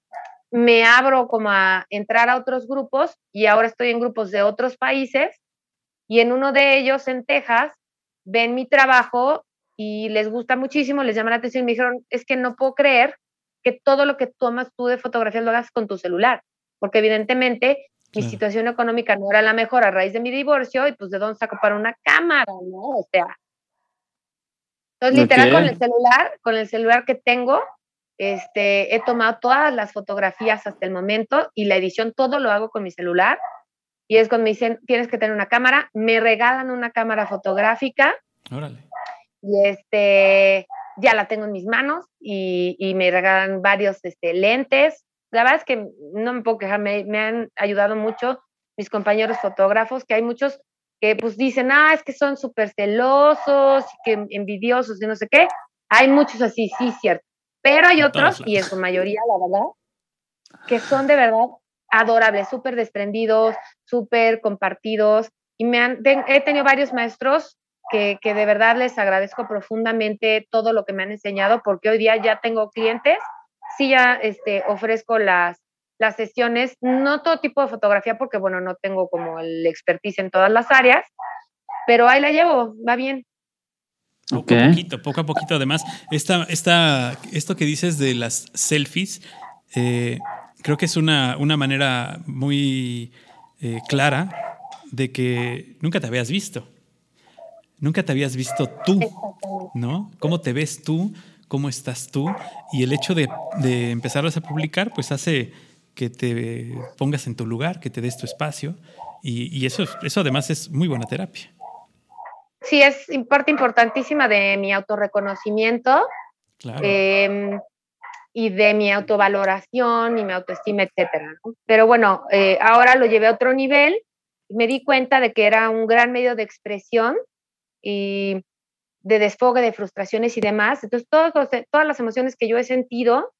me abro como a entrar a otros grupos y ahora estoy en grupos de otros países y en uno de ellos, en Texas, ven mi trabajo y les gusta muchísimo, les llama la atención y me dijeron, es que no puedo creer que todo lo que tomas tú de fotografías lo hagas con tu celular, porque evidentemente mi situación económica no era la mejor a raíz de mi divorcio y pues de dónde saco para una cámara, ¿no? O sea. Entonces, literal, con el celular, con el celular que tengo, este, he tomado todas las fotografías hasta el momento y la edición todo lo hago con mi celular. Y es cuando me dicen, tienes que tener una cámara, me regalan una cámara fotográfica. Órale. Y este, ya la tengo en mis manos y, y me regalan varios este, lentes. La verdad es que no me puedo quejar, me, me, han ayudado mucho mis compañeros fotógrafos, que hay muchos que pues dicen, ah, es que son súper celosos y que envidiosos y no sé qué. Hay muchos así, sí, cierto. Pero hay otros, y en su mayoría, la verdad, que son de verdad adorables, súper desprendidos, súper compartidos. Y me han, he tenido varios maestros que, que, de verdad les agradezco profundamente todo lo que me han enseñado, porque hoy día ya tengo clientes, sí ya este, ofrezco las, las sesiones, no todo tipo de fotografía, porque bueno, no tengo como el expertise en todas las áreas, pero ahí la llevo, va bien. Poco a poquito, poco a poquito. Además, esta, esta, esto que dices de las selfies, eh, creo que es una, una manera muy eh, clara de que nunca te habías visto. Nunca te habías visto tú, ¿no? ¿Cómo te ves tú? ¿Cómo estás tú? Y el hecho de, de empezarlas a publicar, pues hace que te pongas en tu lugar, que te des tu espacio. Y, y eso, eso además es muy buena terapia. Sí, es parte importantísima de mi autorreconocimiento. Em, y de mi autovaloración y mi autoestima, etcétera. Pero bueno, eh, ahora lo llevé a otro nivel. Me di cuenta de que era un gran medio de expresión y de desfogue de frustraciones y demás. Entonces, todos todas las emociones que yo he sentido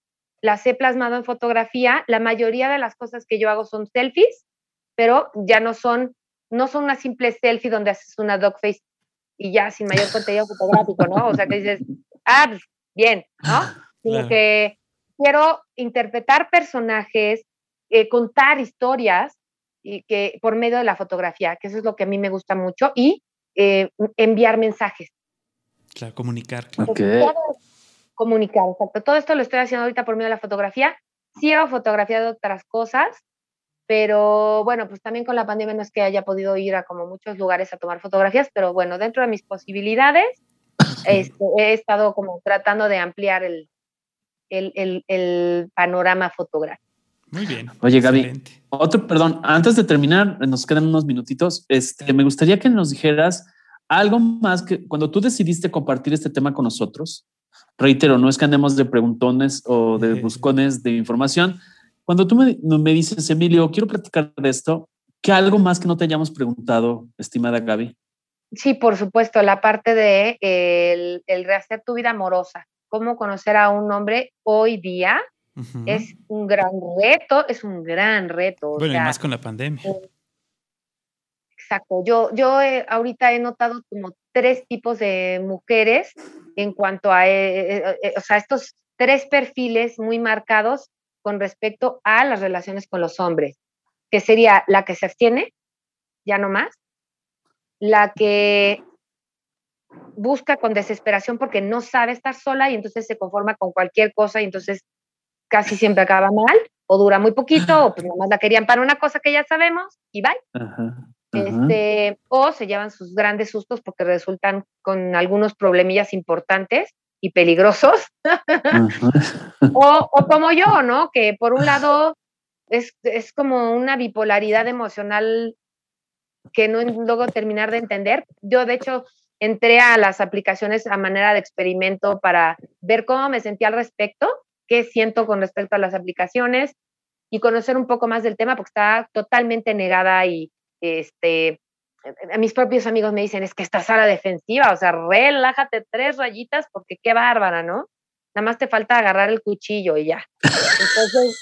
las he plasmado en fotografía. La mayoría de las cosas que yo hago son selfies, pero ya no son, no son una simple selfie donde haces una dog face y ya sin mayor contenido fotográfico, ¿no? O sea, que dices, ah, pues, bien, ¿no? Sino que quiero interpretar personajes, eh, contar historias y que por medio de la fotografía, que eso es lo que a mí me gusta mucho, y eh, enviar mensajes. Claro, comunicar. comunicar, exacto. Todo esto lo estoy haciendo ahorita por medio de la fotografía. Sí he fotografiado otras cosas, pero bueno, pues también con la pandemia no es que haya podido ir a como muchos lugares a tomar fotografías, pero bueno, dentro de mis posibilidades este, he estado como tratando de ampliar el, el, el, panorama fotográfico. Muy bien. Oye, Gaby, otro, perdón, antes de terminar, nos quedan unos minutitos. Este, me gustaría que nos dijeras algo más que cuando tú decidiste compartir este tema con nosotros. Reitero, no es que andemos de preguntones o de buscones de información. Cuando tú me, me dices, Emilio, quiero platicar de esto, ¿qué algo más que no te hayamos preguntado, estimada Gaby? Sí, por supuesto, la parte de el, el rehacer tu vida amorosa cómo conocer a un hombre hoy día es un gran reto, es un gran reto. Bueno, y más con la pandemia. Eh, exacto. Yo, yo ahorita he notado como tres tipos de mujeres en cuanto a, eh, eh, o sea, estos tres perfiles muy marcados con respecto a las relaciones con los hombres, que sería la que se abstiene, ya no más, la que busca con desesperación porque no sabe estar sola y entonces se conforma con cualquier cosa y entonces casi siempre acaba mal o dura muy poquito o pues nada más la querían para una cosa que ya sabemos y bye. Este, o se llevan sus grandes sustos porque resultan con algunos problemillas importantes y peligrosos. o, o, como yo, ¿no? Que por un lado es, es como una bipolaridad emocional que no luego terminar de entender. Yo, de hecho, entré a las aplicaciones a manera de experimento para ver cómo me sentía al respecto, qué siento con respecto a las aplicaciones y conocer un poco más del tema porque estaba totalmente negada y este a mis propios amigos me dicen, es que estás a la defensiva, o sea, relájate tres rayitas porque qué bárbara, ¿no? Nada más te falta agarrar el cuchillo y ya. Entonces,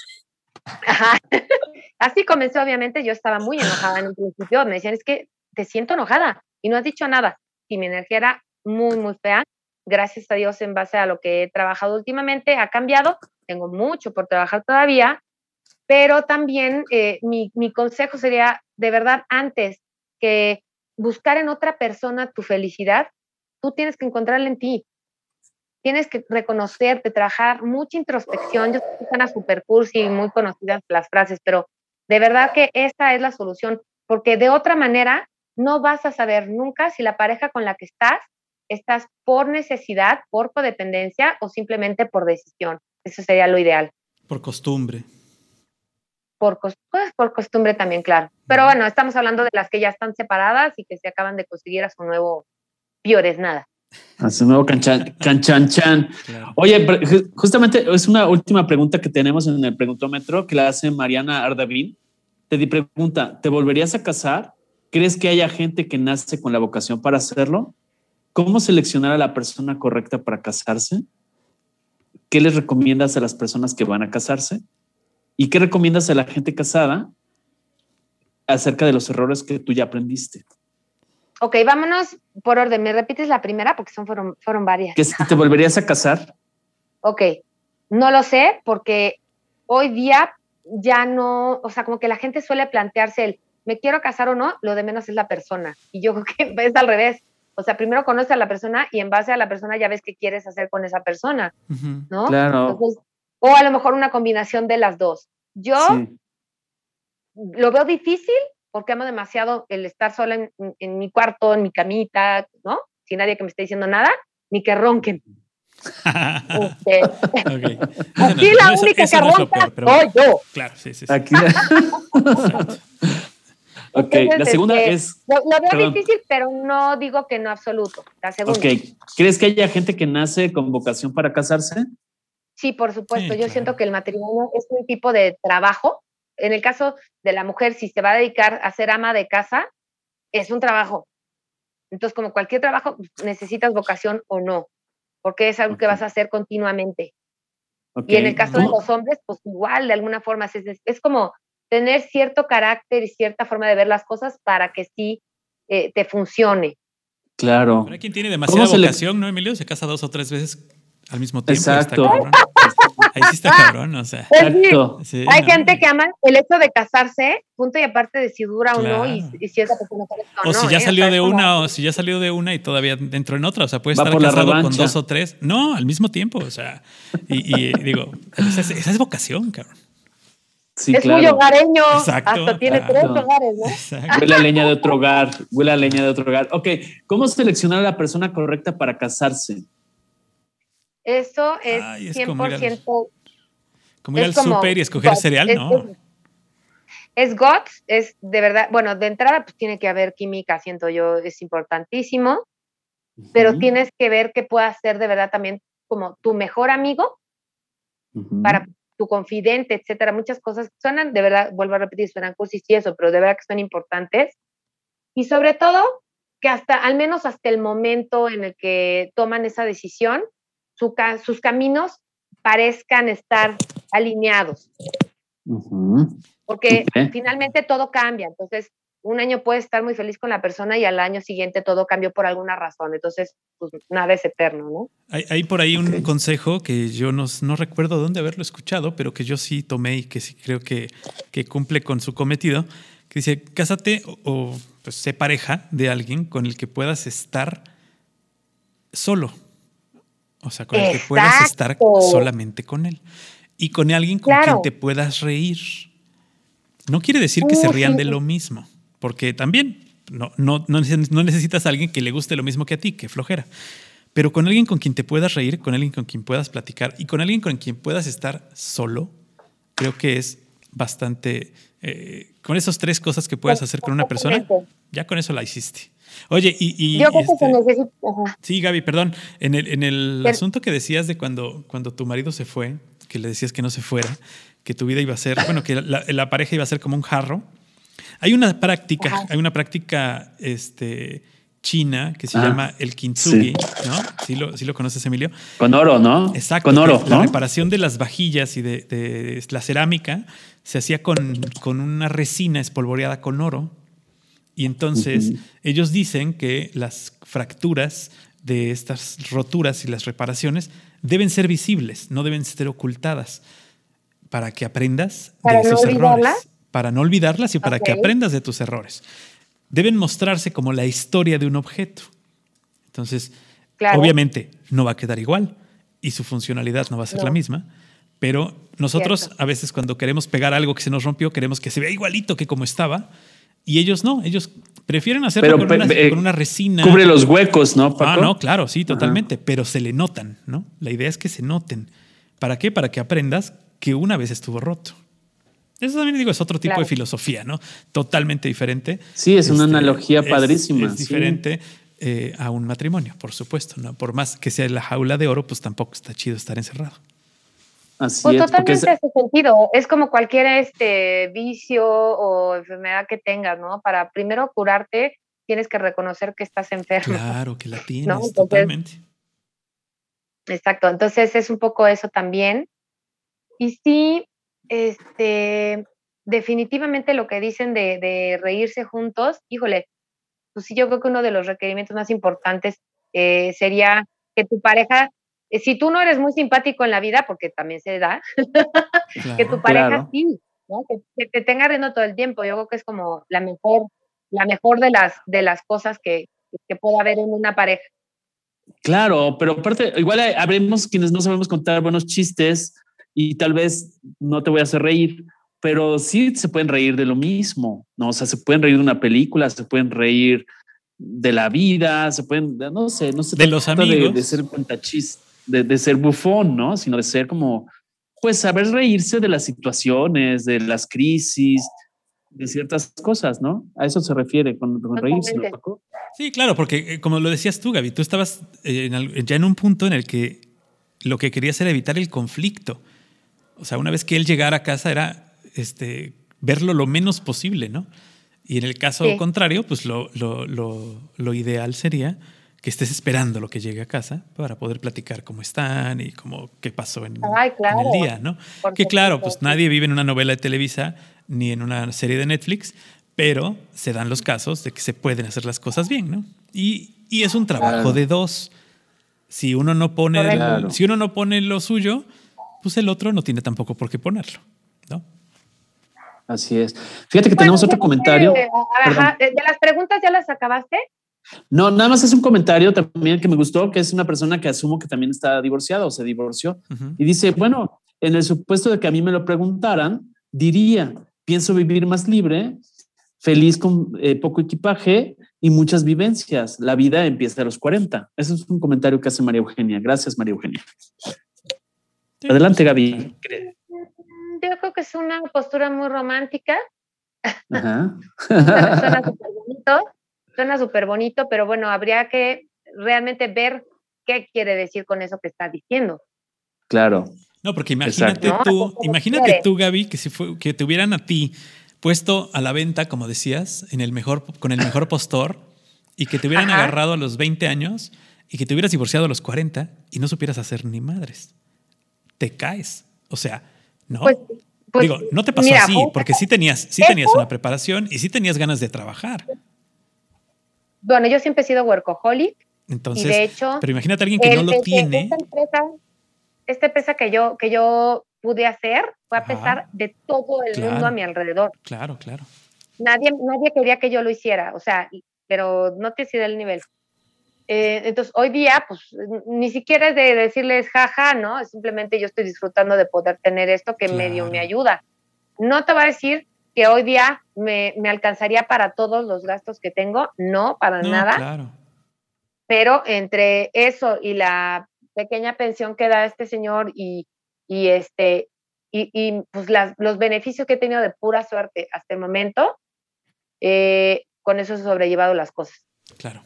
así comenzó, obviamente, yo estaba muy enojada en un principio, me decían, es que te siento enojada y no has dicho nada y mi energía era muy, muy fea. Gracias a Dios, en base a lo que he trabajado últimamente, ha cambiado. Tengo mucho por trabajar todavía, pero también eh, mi, consejo sería, de verdad, antes que buscar en otra persona tu felicidad, tú tienes que encontrarla en ti. Tienes que reconocerte, trabajar mucha introspección. Yo sé que suena super cursi y muy conocidas las frases, pero de verdad que esta es la solución, porque de otra manera no vas a saber nunca si la pareja con la que estás estás por necesidad, por codependencia o simplemente por decisión. Eso sería lo ideal. Por costumbre. Por, pues, por costumbre también, claro. Pero bueno, estamos hablando de las que ya están separadas y que se acaban de conseguir a su nuevo piores nada. A su nuevo canchan, canchan, Oye, justamente es una última pregunta que tenemos en el preguntómetro que la hace Mariana Ardavín. Te pregunta, ¿te volverías a casar? ¿Crees que haya gente que nace con la vocación para hacerlo? ¿Cómo seleccionar a la persona correcta para casarse? ¿Qué les recomiendas a las personas que van a casarse? ¿Y qué recomiendas a la gente casada acerca de los errores que tú ya aprendiste? Ok, vámonos por orden. ¿Me repites la primera? Porque son, fueron, fueron varias. ¿Que te volverías a casar? Ok, no lo sé porque hoy día ya no, o sea, como que la gente suele plantearse el, me quiero casar o no, lo de menos es la persona. Y yo creo que es al revés. O sea, primero conoces a la persona y en base a la persona ya ves qué quieres hacer con esa persona, ¿no? Claro. o a lo mejor una combinación de las dos. Yo lo veo difícil porque amo demasiado el estar sola en, en, mi cuarto, en mi camita, ¿no? Sin nadie que me esté diciendo nada, ni que ronquen. este, Aquí la única que ronca soy yo. Claro, sí, sí. sí. Aquí. Ok, la segunda este, es... Lo, veo difícil, pero no digo que no absoluto. La segunda. Ok, ¿crees que haya gente que nace con vocación para casarse? Sí, por supuesto. Yo siento que el matrimonio es un tipo de trabajo. En el caso de la mujer, si se va a dedicar a ser ama de casa, es un trabajo. Entonces, como cualquier trabajo, necesitas vocación o no, porque es algo que vas a hacer continuamente. Y en el caso de los hombres, pues igual, de alguna forma, es, es, como tener cierto carácter y cierta forma de ver las cosas para que sí eh, te funcione. Claro. Pero hay quien tiene demasiada vocación, ¿no, Emilio? Se casa dos o tres veces al mismo tiempo. Exacto. Ahí sí está cabrón, o sea. Pues Exacto. Hay gente que ama el hecho de casarse, punto y aparte de si dura o no y, si esa persona o, o si ya ¿eh? salió de una o si ya salió de una y todavía entró en otra, o sea, puede estar casado con dos o tres, no, al mismo tiempo, o sea, y, digo, esa es, vocación, cabrón. Sí, es muy hogareño. Exacto, Hasta tiene tres hogares, ¿no? Huele a leña de otro hogar, huele a leña de otro hogar. Ok, ¿cómo seleccionar a la persona correcta para casarse? Eso es, 100%. Como ir al súper y escoger cereal, ¿no? Es, GOTS, es de verdad, bueno, de entrada pues tiene que haber química, siento yo, es importantísimo, pero tienes que ver que pueda ser de verdad también como tu mejor amigo, para tu confidente, etcétera. Muchas cosas suenan, de verdad, vuelvo a repetir, suenan cursis y eso, pero de verdad que son importantes. Y sobre todo, que hasta, al menos hasta el momento en el que toman esa decisión, sus caminos parezcan estar alineados. Porque finalmente todo cambia. Entonces, un año puede estar muy feliz con la persona y al año siguiente todo cambió por alguna razón. Entonces, pues nada es eterno, ¿no? Hay, por ahí un consejo que yo no, no, recuerdo dónde haberlo escuchado, pero que yo sí tomé y que sí creo que, que cumple con su cometido, que dice, cásate o, o pues, sé pareja de alguien con el que puedas estar solo o sea, con el que puedas estar solamente con él. Y con alguien con quien te puedas reír. No quiere decir que se rían de lo mismo, porque también no, no, no, necesitas a alguien que le guste lo mismo que a ti, que flojera. Pero con alguien con quien te puedas reír, con alguien con quien puedas platicar y con alguien con quien puedas estar solo, creo que es bastante... Eh, con esas tres cosas que puedes hacer con una persona, ya con eso la hiciste. Oye, y. Yo creo que se este, necesita. Sí, Gaby, perdón. En el, en el asunto que decías de cuando, cuando tu marido se fue, que le decías que no se fuera, que tu vida iba a ser, bueno, que la, pareja iba a ser como un jarro. Hay una práctica, hay una práctica este, china que se ah, llama el kintsugi, ¿no? ¿Sí lo, ¿Sí lo, conoces, Emilio? Con oro, ¿no? Exacto. Con oro. La reparación de las vajillas y de, de, la cerámica se hacía con, con una resina espolvoreada con oro y entonces ellos dicen que las fracturas de estas roturas y las reparaciones deben ser visibles, no deben ser ocultadas, para que aprendas de esos errores. Para no olvidarlas y para que aprendas de tus errores. Deben mostrarse como la historia de un objeto. Entonces, obviamente no va a quedar igual y su funcionalidad no va a ser la misma, pero nosotros a veces cuando queremos pegar algo que se nos rompió, queremos que se vea igualito que como estaba y ellos no, ellos prefieren hacerlo con, una, resina. Cubre los huecos, ¿no? Ah, no, claro, sí, totalmente, pero se le notan, ¿no? La idea es que se noten. ¿Para qué? Para que aprendas que una vez estuvo roto. Eso también digo, es otro tipo de filosofía, ¿no? Totalmente diferente. Sí, es una este, analogía padrísima. Es, diferente eh, a un matrimonio, por supuesto, ¿no? Por más que sea la jaula de oro, pues tampoco está chido estar encerrado. Así pues totalmente es, ese sentido. Es como cualquier este vicio o enfermedad que tengas, ¿no? Para primero curarte, tienes que reconocer que estás enfermo. Claro, que la tienes, totalmente. Exacto. Entonces es un poco eso también. Y sí, este, definitivamente lo que dicen de, de reírse juntos, híjole, pues sí, yo creo que uno de los requerimientos más importantes eh, sería que tu pareja eh, si tú no eres muy simpático en la vida, porque también se da, que tu pareja sí, ¿no? que, te tenga riendo todo el tiempo. Yo creo que es como la mejor, la mejor de las, de las cosas que, que puede haber en una pareja. Claro, pero aparte, igual habremos quienes no sabemos contar buenos chistes y tal vez no te voy a hacer reír, pero sí se pueden reír de lo mismo, ¿no? O sea, se pueden reír de una película, se pueden reír de la vida, se pueden, no sé, no sé. De los amigos. De, de ser cuentachistes de, ser bufón, ¿no? Sino de ser como, pues, saber reírse de las situaciones, de las crisis, de ciertas cosas, ¿no? A eso se refiere con, reírse, Sí, claro, porque eh, como lo decías tú, Gaby, tú estabas eh, ya en un punto en el que lo que querías era evitar el conflicto. O sea, una vez que él llegara a casa era este, verlo lo menos posible, ¿no? Y en el caso contrario, pues lo, lo, lo, ideal sería que estés esperando lo que llegue a casa para poder platicar cómo están y cómo qué pasó en, el día, ¿no? que claro, pues nadie vive en una novela de Televisa ni en una serie de Netflix, pero se dan los casos de que se pueden hacer las cosas bien, ¿no? Y, y es un trabajo de dos. Si uno no pone, si uno no pone lo suyo, pues el otro no tiene tampoco por qué ponerlo, ¿no? Así es. Fíjate que tenemos otro comentario. ¿De las preguntas ya las acabaste? No, nada más es un comentario también que me gustó, que es una persona que asumo que también está divorciada o se divorció. Y dice, bueno, en el supuesto de que a mí me lo preguntaran, diría, pienso vivir más libre, feliz con eh, poco equipaje y muchas vivencias. La vida empieza a los 40. Eso es un comentario que hace María Eugenia. Gracias, María Eugenia. Adelante, Gaby. Yo creo que es una postura muy romántica. Ajá. suena súper bonito, suena súper bonito, pero bueno, habría que realmente ver qué quiere decir con eso que está diciendo. Claro. No, porque imagínate tú, imagínate tú, Gaby, que si fue, que te hubieran a ti puesto a la venta, como decías, en el mejor, con el mejor postor y que te hubieran agarrado a los 20 años y que te hubieras divorciado a los 40 y no supieras hacer ni madres. Te caes. O sea, ¿no? Pues, pues, Digo, no te pasó así, porque sí tenías, sí tenías una preparación y sí tenías ganas de trabajar. Bueno, yo siempre he sido workaholic. Entonces, de hecho, pero imagínate a alguien que no lo tiene. Esta empresa, esta empresa que yo, que yo pude hacer fue a pesar de todo el mundo a mi alrededor. Claro, claro. Nadie, nadie quería que yo lo hiciera, o sea, pero no te sido el nivel. Eh, entonces, hoy día, pues, ni siquiera es de decirles jaja, ¿no? Simplemente yo estoy disfrutando de poder tener esto que medio me ayuda. No te va a decir que hoy día me, me, alcanzaría para todos los gastos que tengo, no, para nada. Claro. Pero entre eso y la pequeña pensión que da este señor y y este y, pues los beneficios que he tenido de pura suerte hasta el momento, eh, con eso he sobrellevado las cosas. Claro.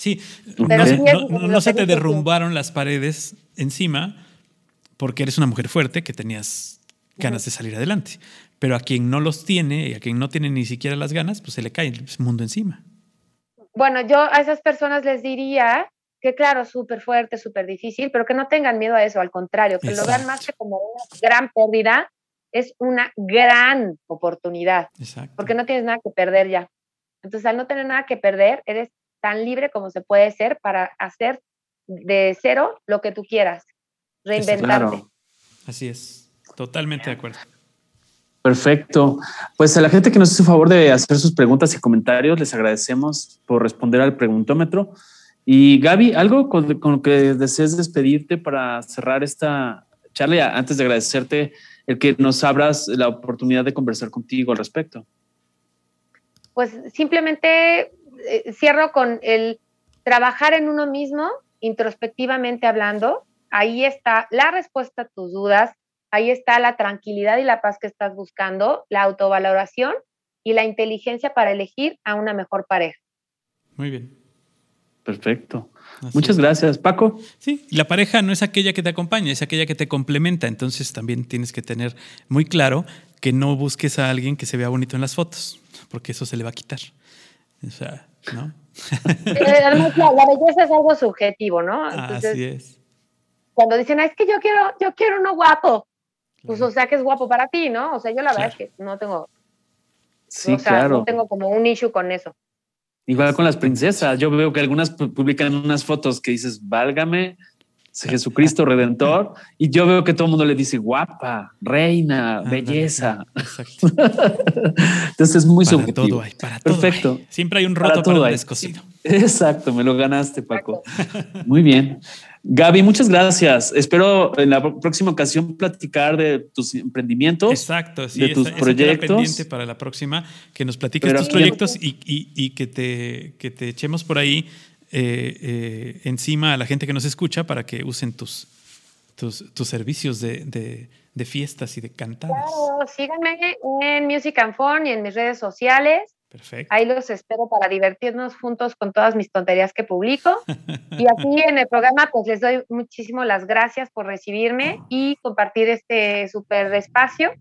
Sí, no, se te derrumbaron las paredes encima porque eres una mujer fuerte que tenías ganas de salir adelante. Pero a quien no los tiene y a quien no tiene ni siquiera las ganas, pues se le cae el mundo encima. Bueno, yo a esas personas les diría que claro, súper fuerte, súper difícil, pero que no tengan miedo a eso, al contrario, que lo vean más que como una gran pérdida, es una gran oportunidad, porque no tienes nada que perder ya. Entonces, al no tener nada que perder, eres tan libre como se puede ser para hacer de cero lo que tú quieras, reinventarte. Así es, totalmente de acuerdo. Perfecto. Pues a la gente que nos hizo favor de hacer sus preguntas y comentarios, les agradecemos por responder al preguntómetro. Y Gaby, ¿algo con, lo que desees despedirte para cerrar esta charla? Antes de agradecerte el que nos abras la oportunidad de conversar contigo al respecto. Pues simplemente eh, cierro con el trabajar en uno mismo, introspectivamente hablando. Ahí está la respuesta a tus dudas, ahí está la tranquilidad y la paz que estás buscando, la autovaloración y la inteligencia para elegir a una mejor pareja. Muy bien. Perfecto. Muchas gracias, Paco. Sí, la pareja no es aquella que te acompaña, es aquella que te complementa. Entonces también tienes que tener muy claro que no busques a alguien que se vea bonito en las fotos, porque eso se le va a quitar. O sea, ¿no? Eh, además, la, belleza es algo subjetivo, ¿no? Así es. Cuando dicen, es que yo quiero, yo quiero uno guapo, pues o sea que es guapo para ti, ¿no? O sea, yo la verdad es que no tengo, sí, claro. no tengo como un issue con eso. Igual con las princesas. Yo veo que algunas publican unas fotos que dices, válgame, Jesucristo Redentor. Y yo veo que todo el mundo le dice guapa, reina, belleza. Entonces es muy para subjetivo. Todo hay, para Perfecto. Siempre hay un roto para, para descosido. Exacto, me lo ganaste, Paco. Muy bien. Gaby, muchas gracias. Espero en la próxima ocasión platicar de tus emprendimientos. Exacto, sí, de tus proyectos. pendiente para la próxima, que nos platiques tus proyectos y, que, te, que te echemos por ahí eh, eh, encima a la gente que nos escucha para que usen tus, tus, servicios de, fiestas y de cantadas. Claro, síganme en Music and Phone y en mis redes sociales. Perfecto. Ahí los espero para divertirnos juntos con todas mis tonterías que publico. Y aquí en el programa, pues les doy muchísimo las gracias por recibirme y compartir este súper espacio.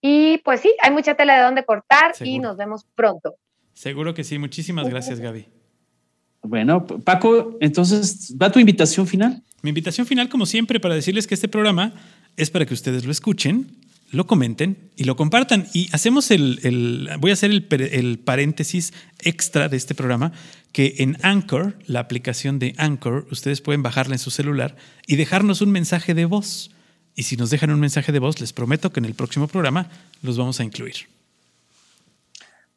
Y pues sí, hay mucha tela de dónde cortar y Seguro. nos vemos pronto. Seguro que sí. Muchísimas gracias, Gaby. Bueno, Paco, entonces, ¿va tu invitación final? Mi invitación final, como siempre, para decirles que este programa es para que ustedes lo escuchen, lo comenten y lo compartan. Y hacemos el, el- voy a hacer el, el paréntesis extra de este programa, que en Anchor, la aplicación de Anchor, ustedes pueden bajarla en su celular y dejarnos un mensaje de voz. Y si nos dejan un mensaje de voz, les prometo que en el próximo programa los vamos a incluir.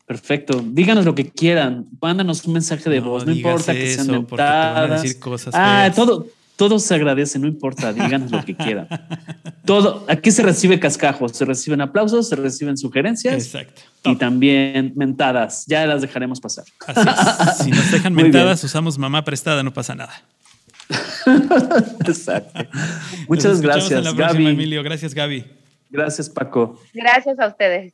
Perfecto. Díganos lo que quieran. Mándanos un mensaje de No voz. No importa que sean eso, porque te van a mentadas. decir cosas ah, feas. todo, todo se agradece, no importa. Díganos lo que quieran. Todo. Aquí se recibe cascajos, se reciben aplausos, se reciben sugerencias Exacto. y también mentadas. Ya las dejaremos pasar. Así es. Si nos dejan mentadas, usamos mamá prestada, no pasa nada. Exacto. Muchas gracias, en la próxima, Gaby. Emilio. Gracias, Gaby. Gracias, Paco. Gracias a ustedes.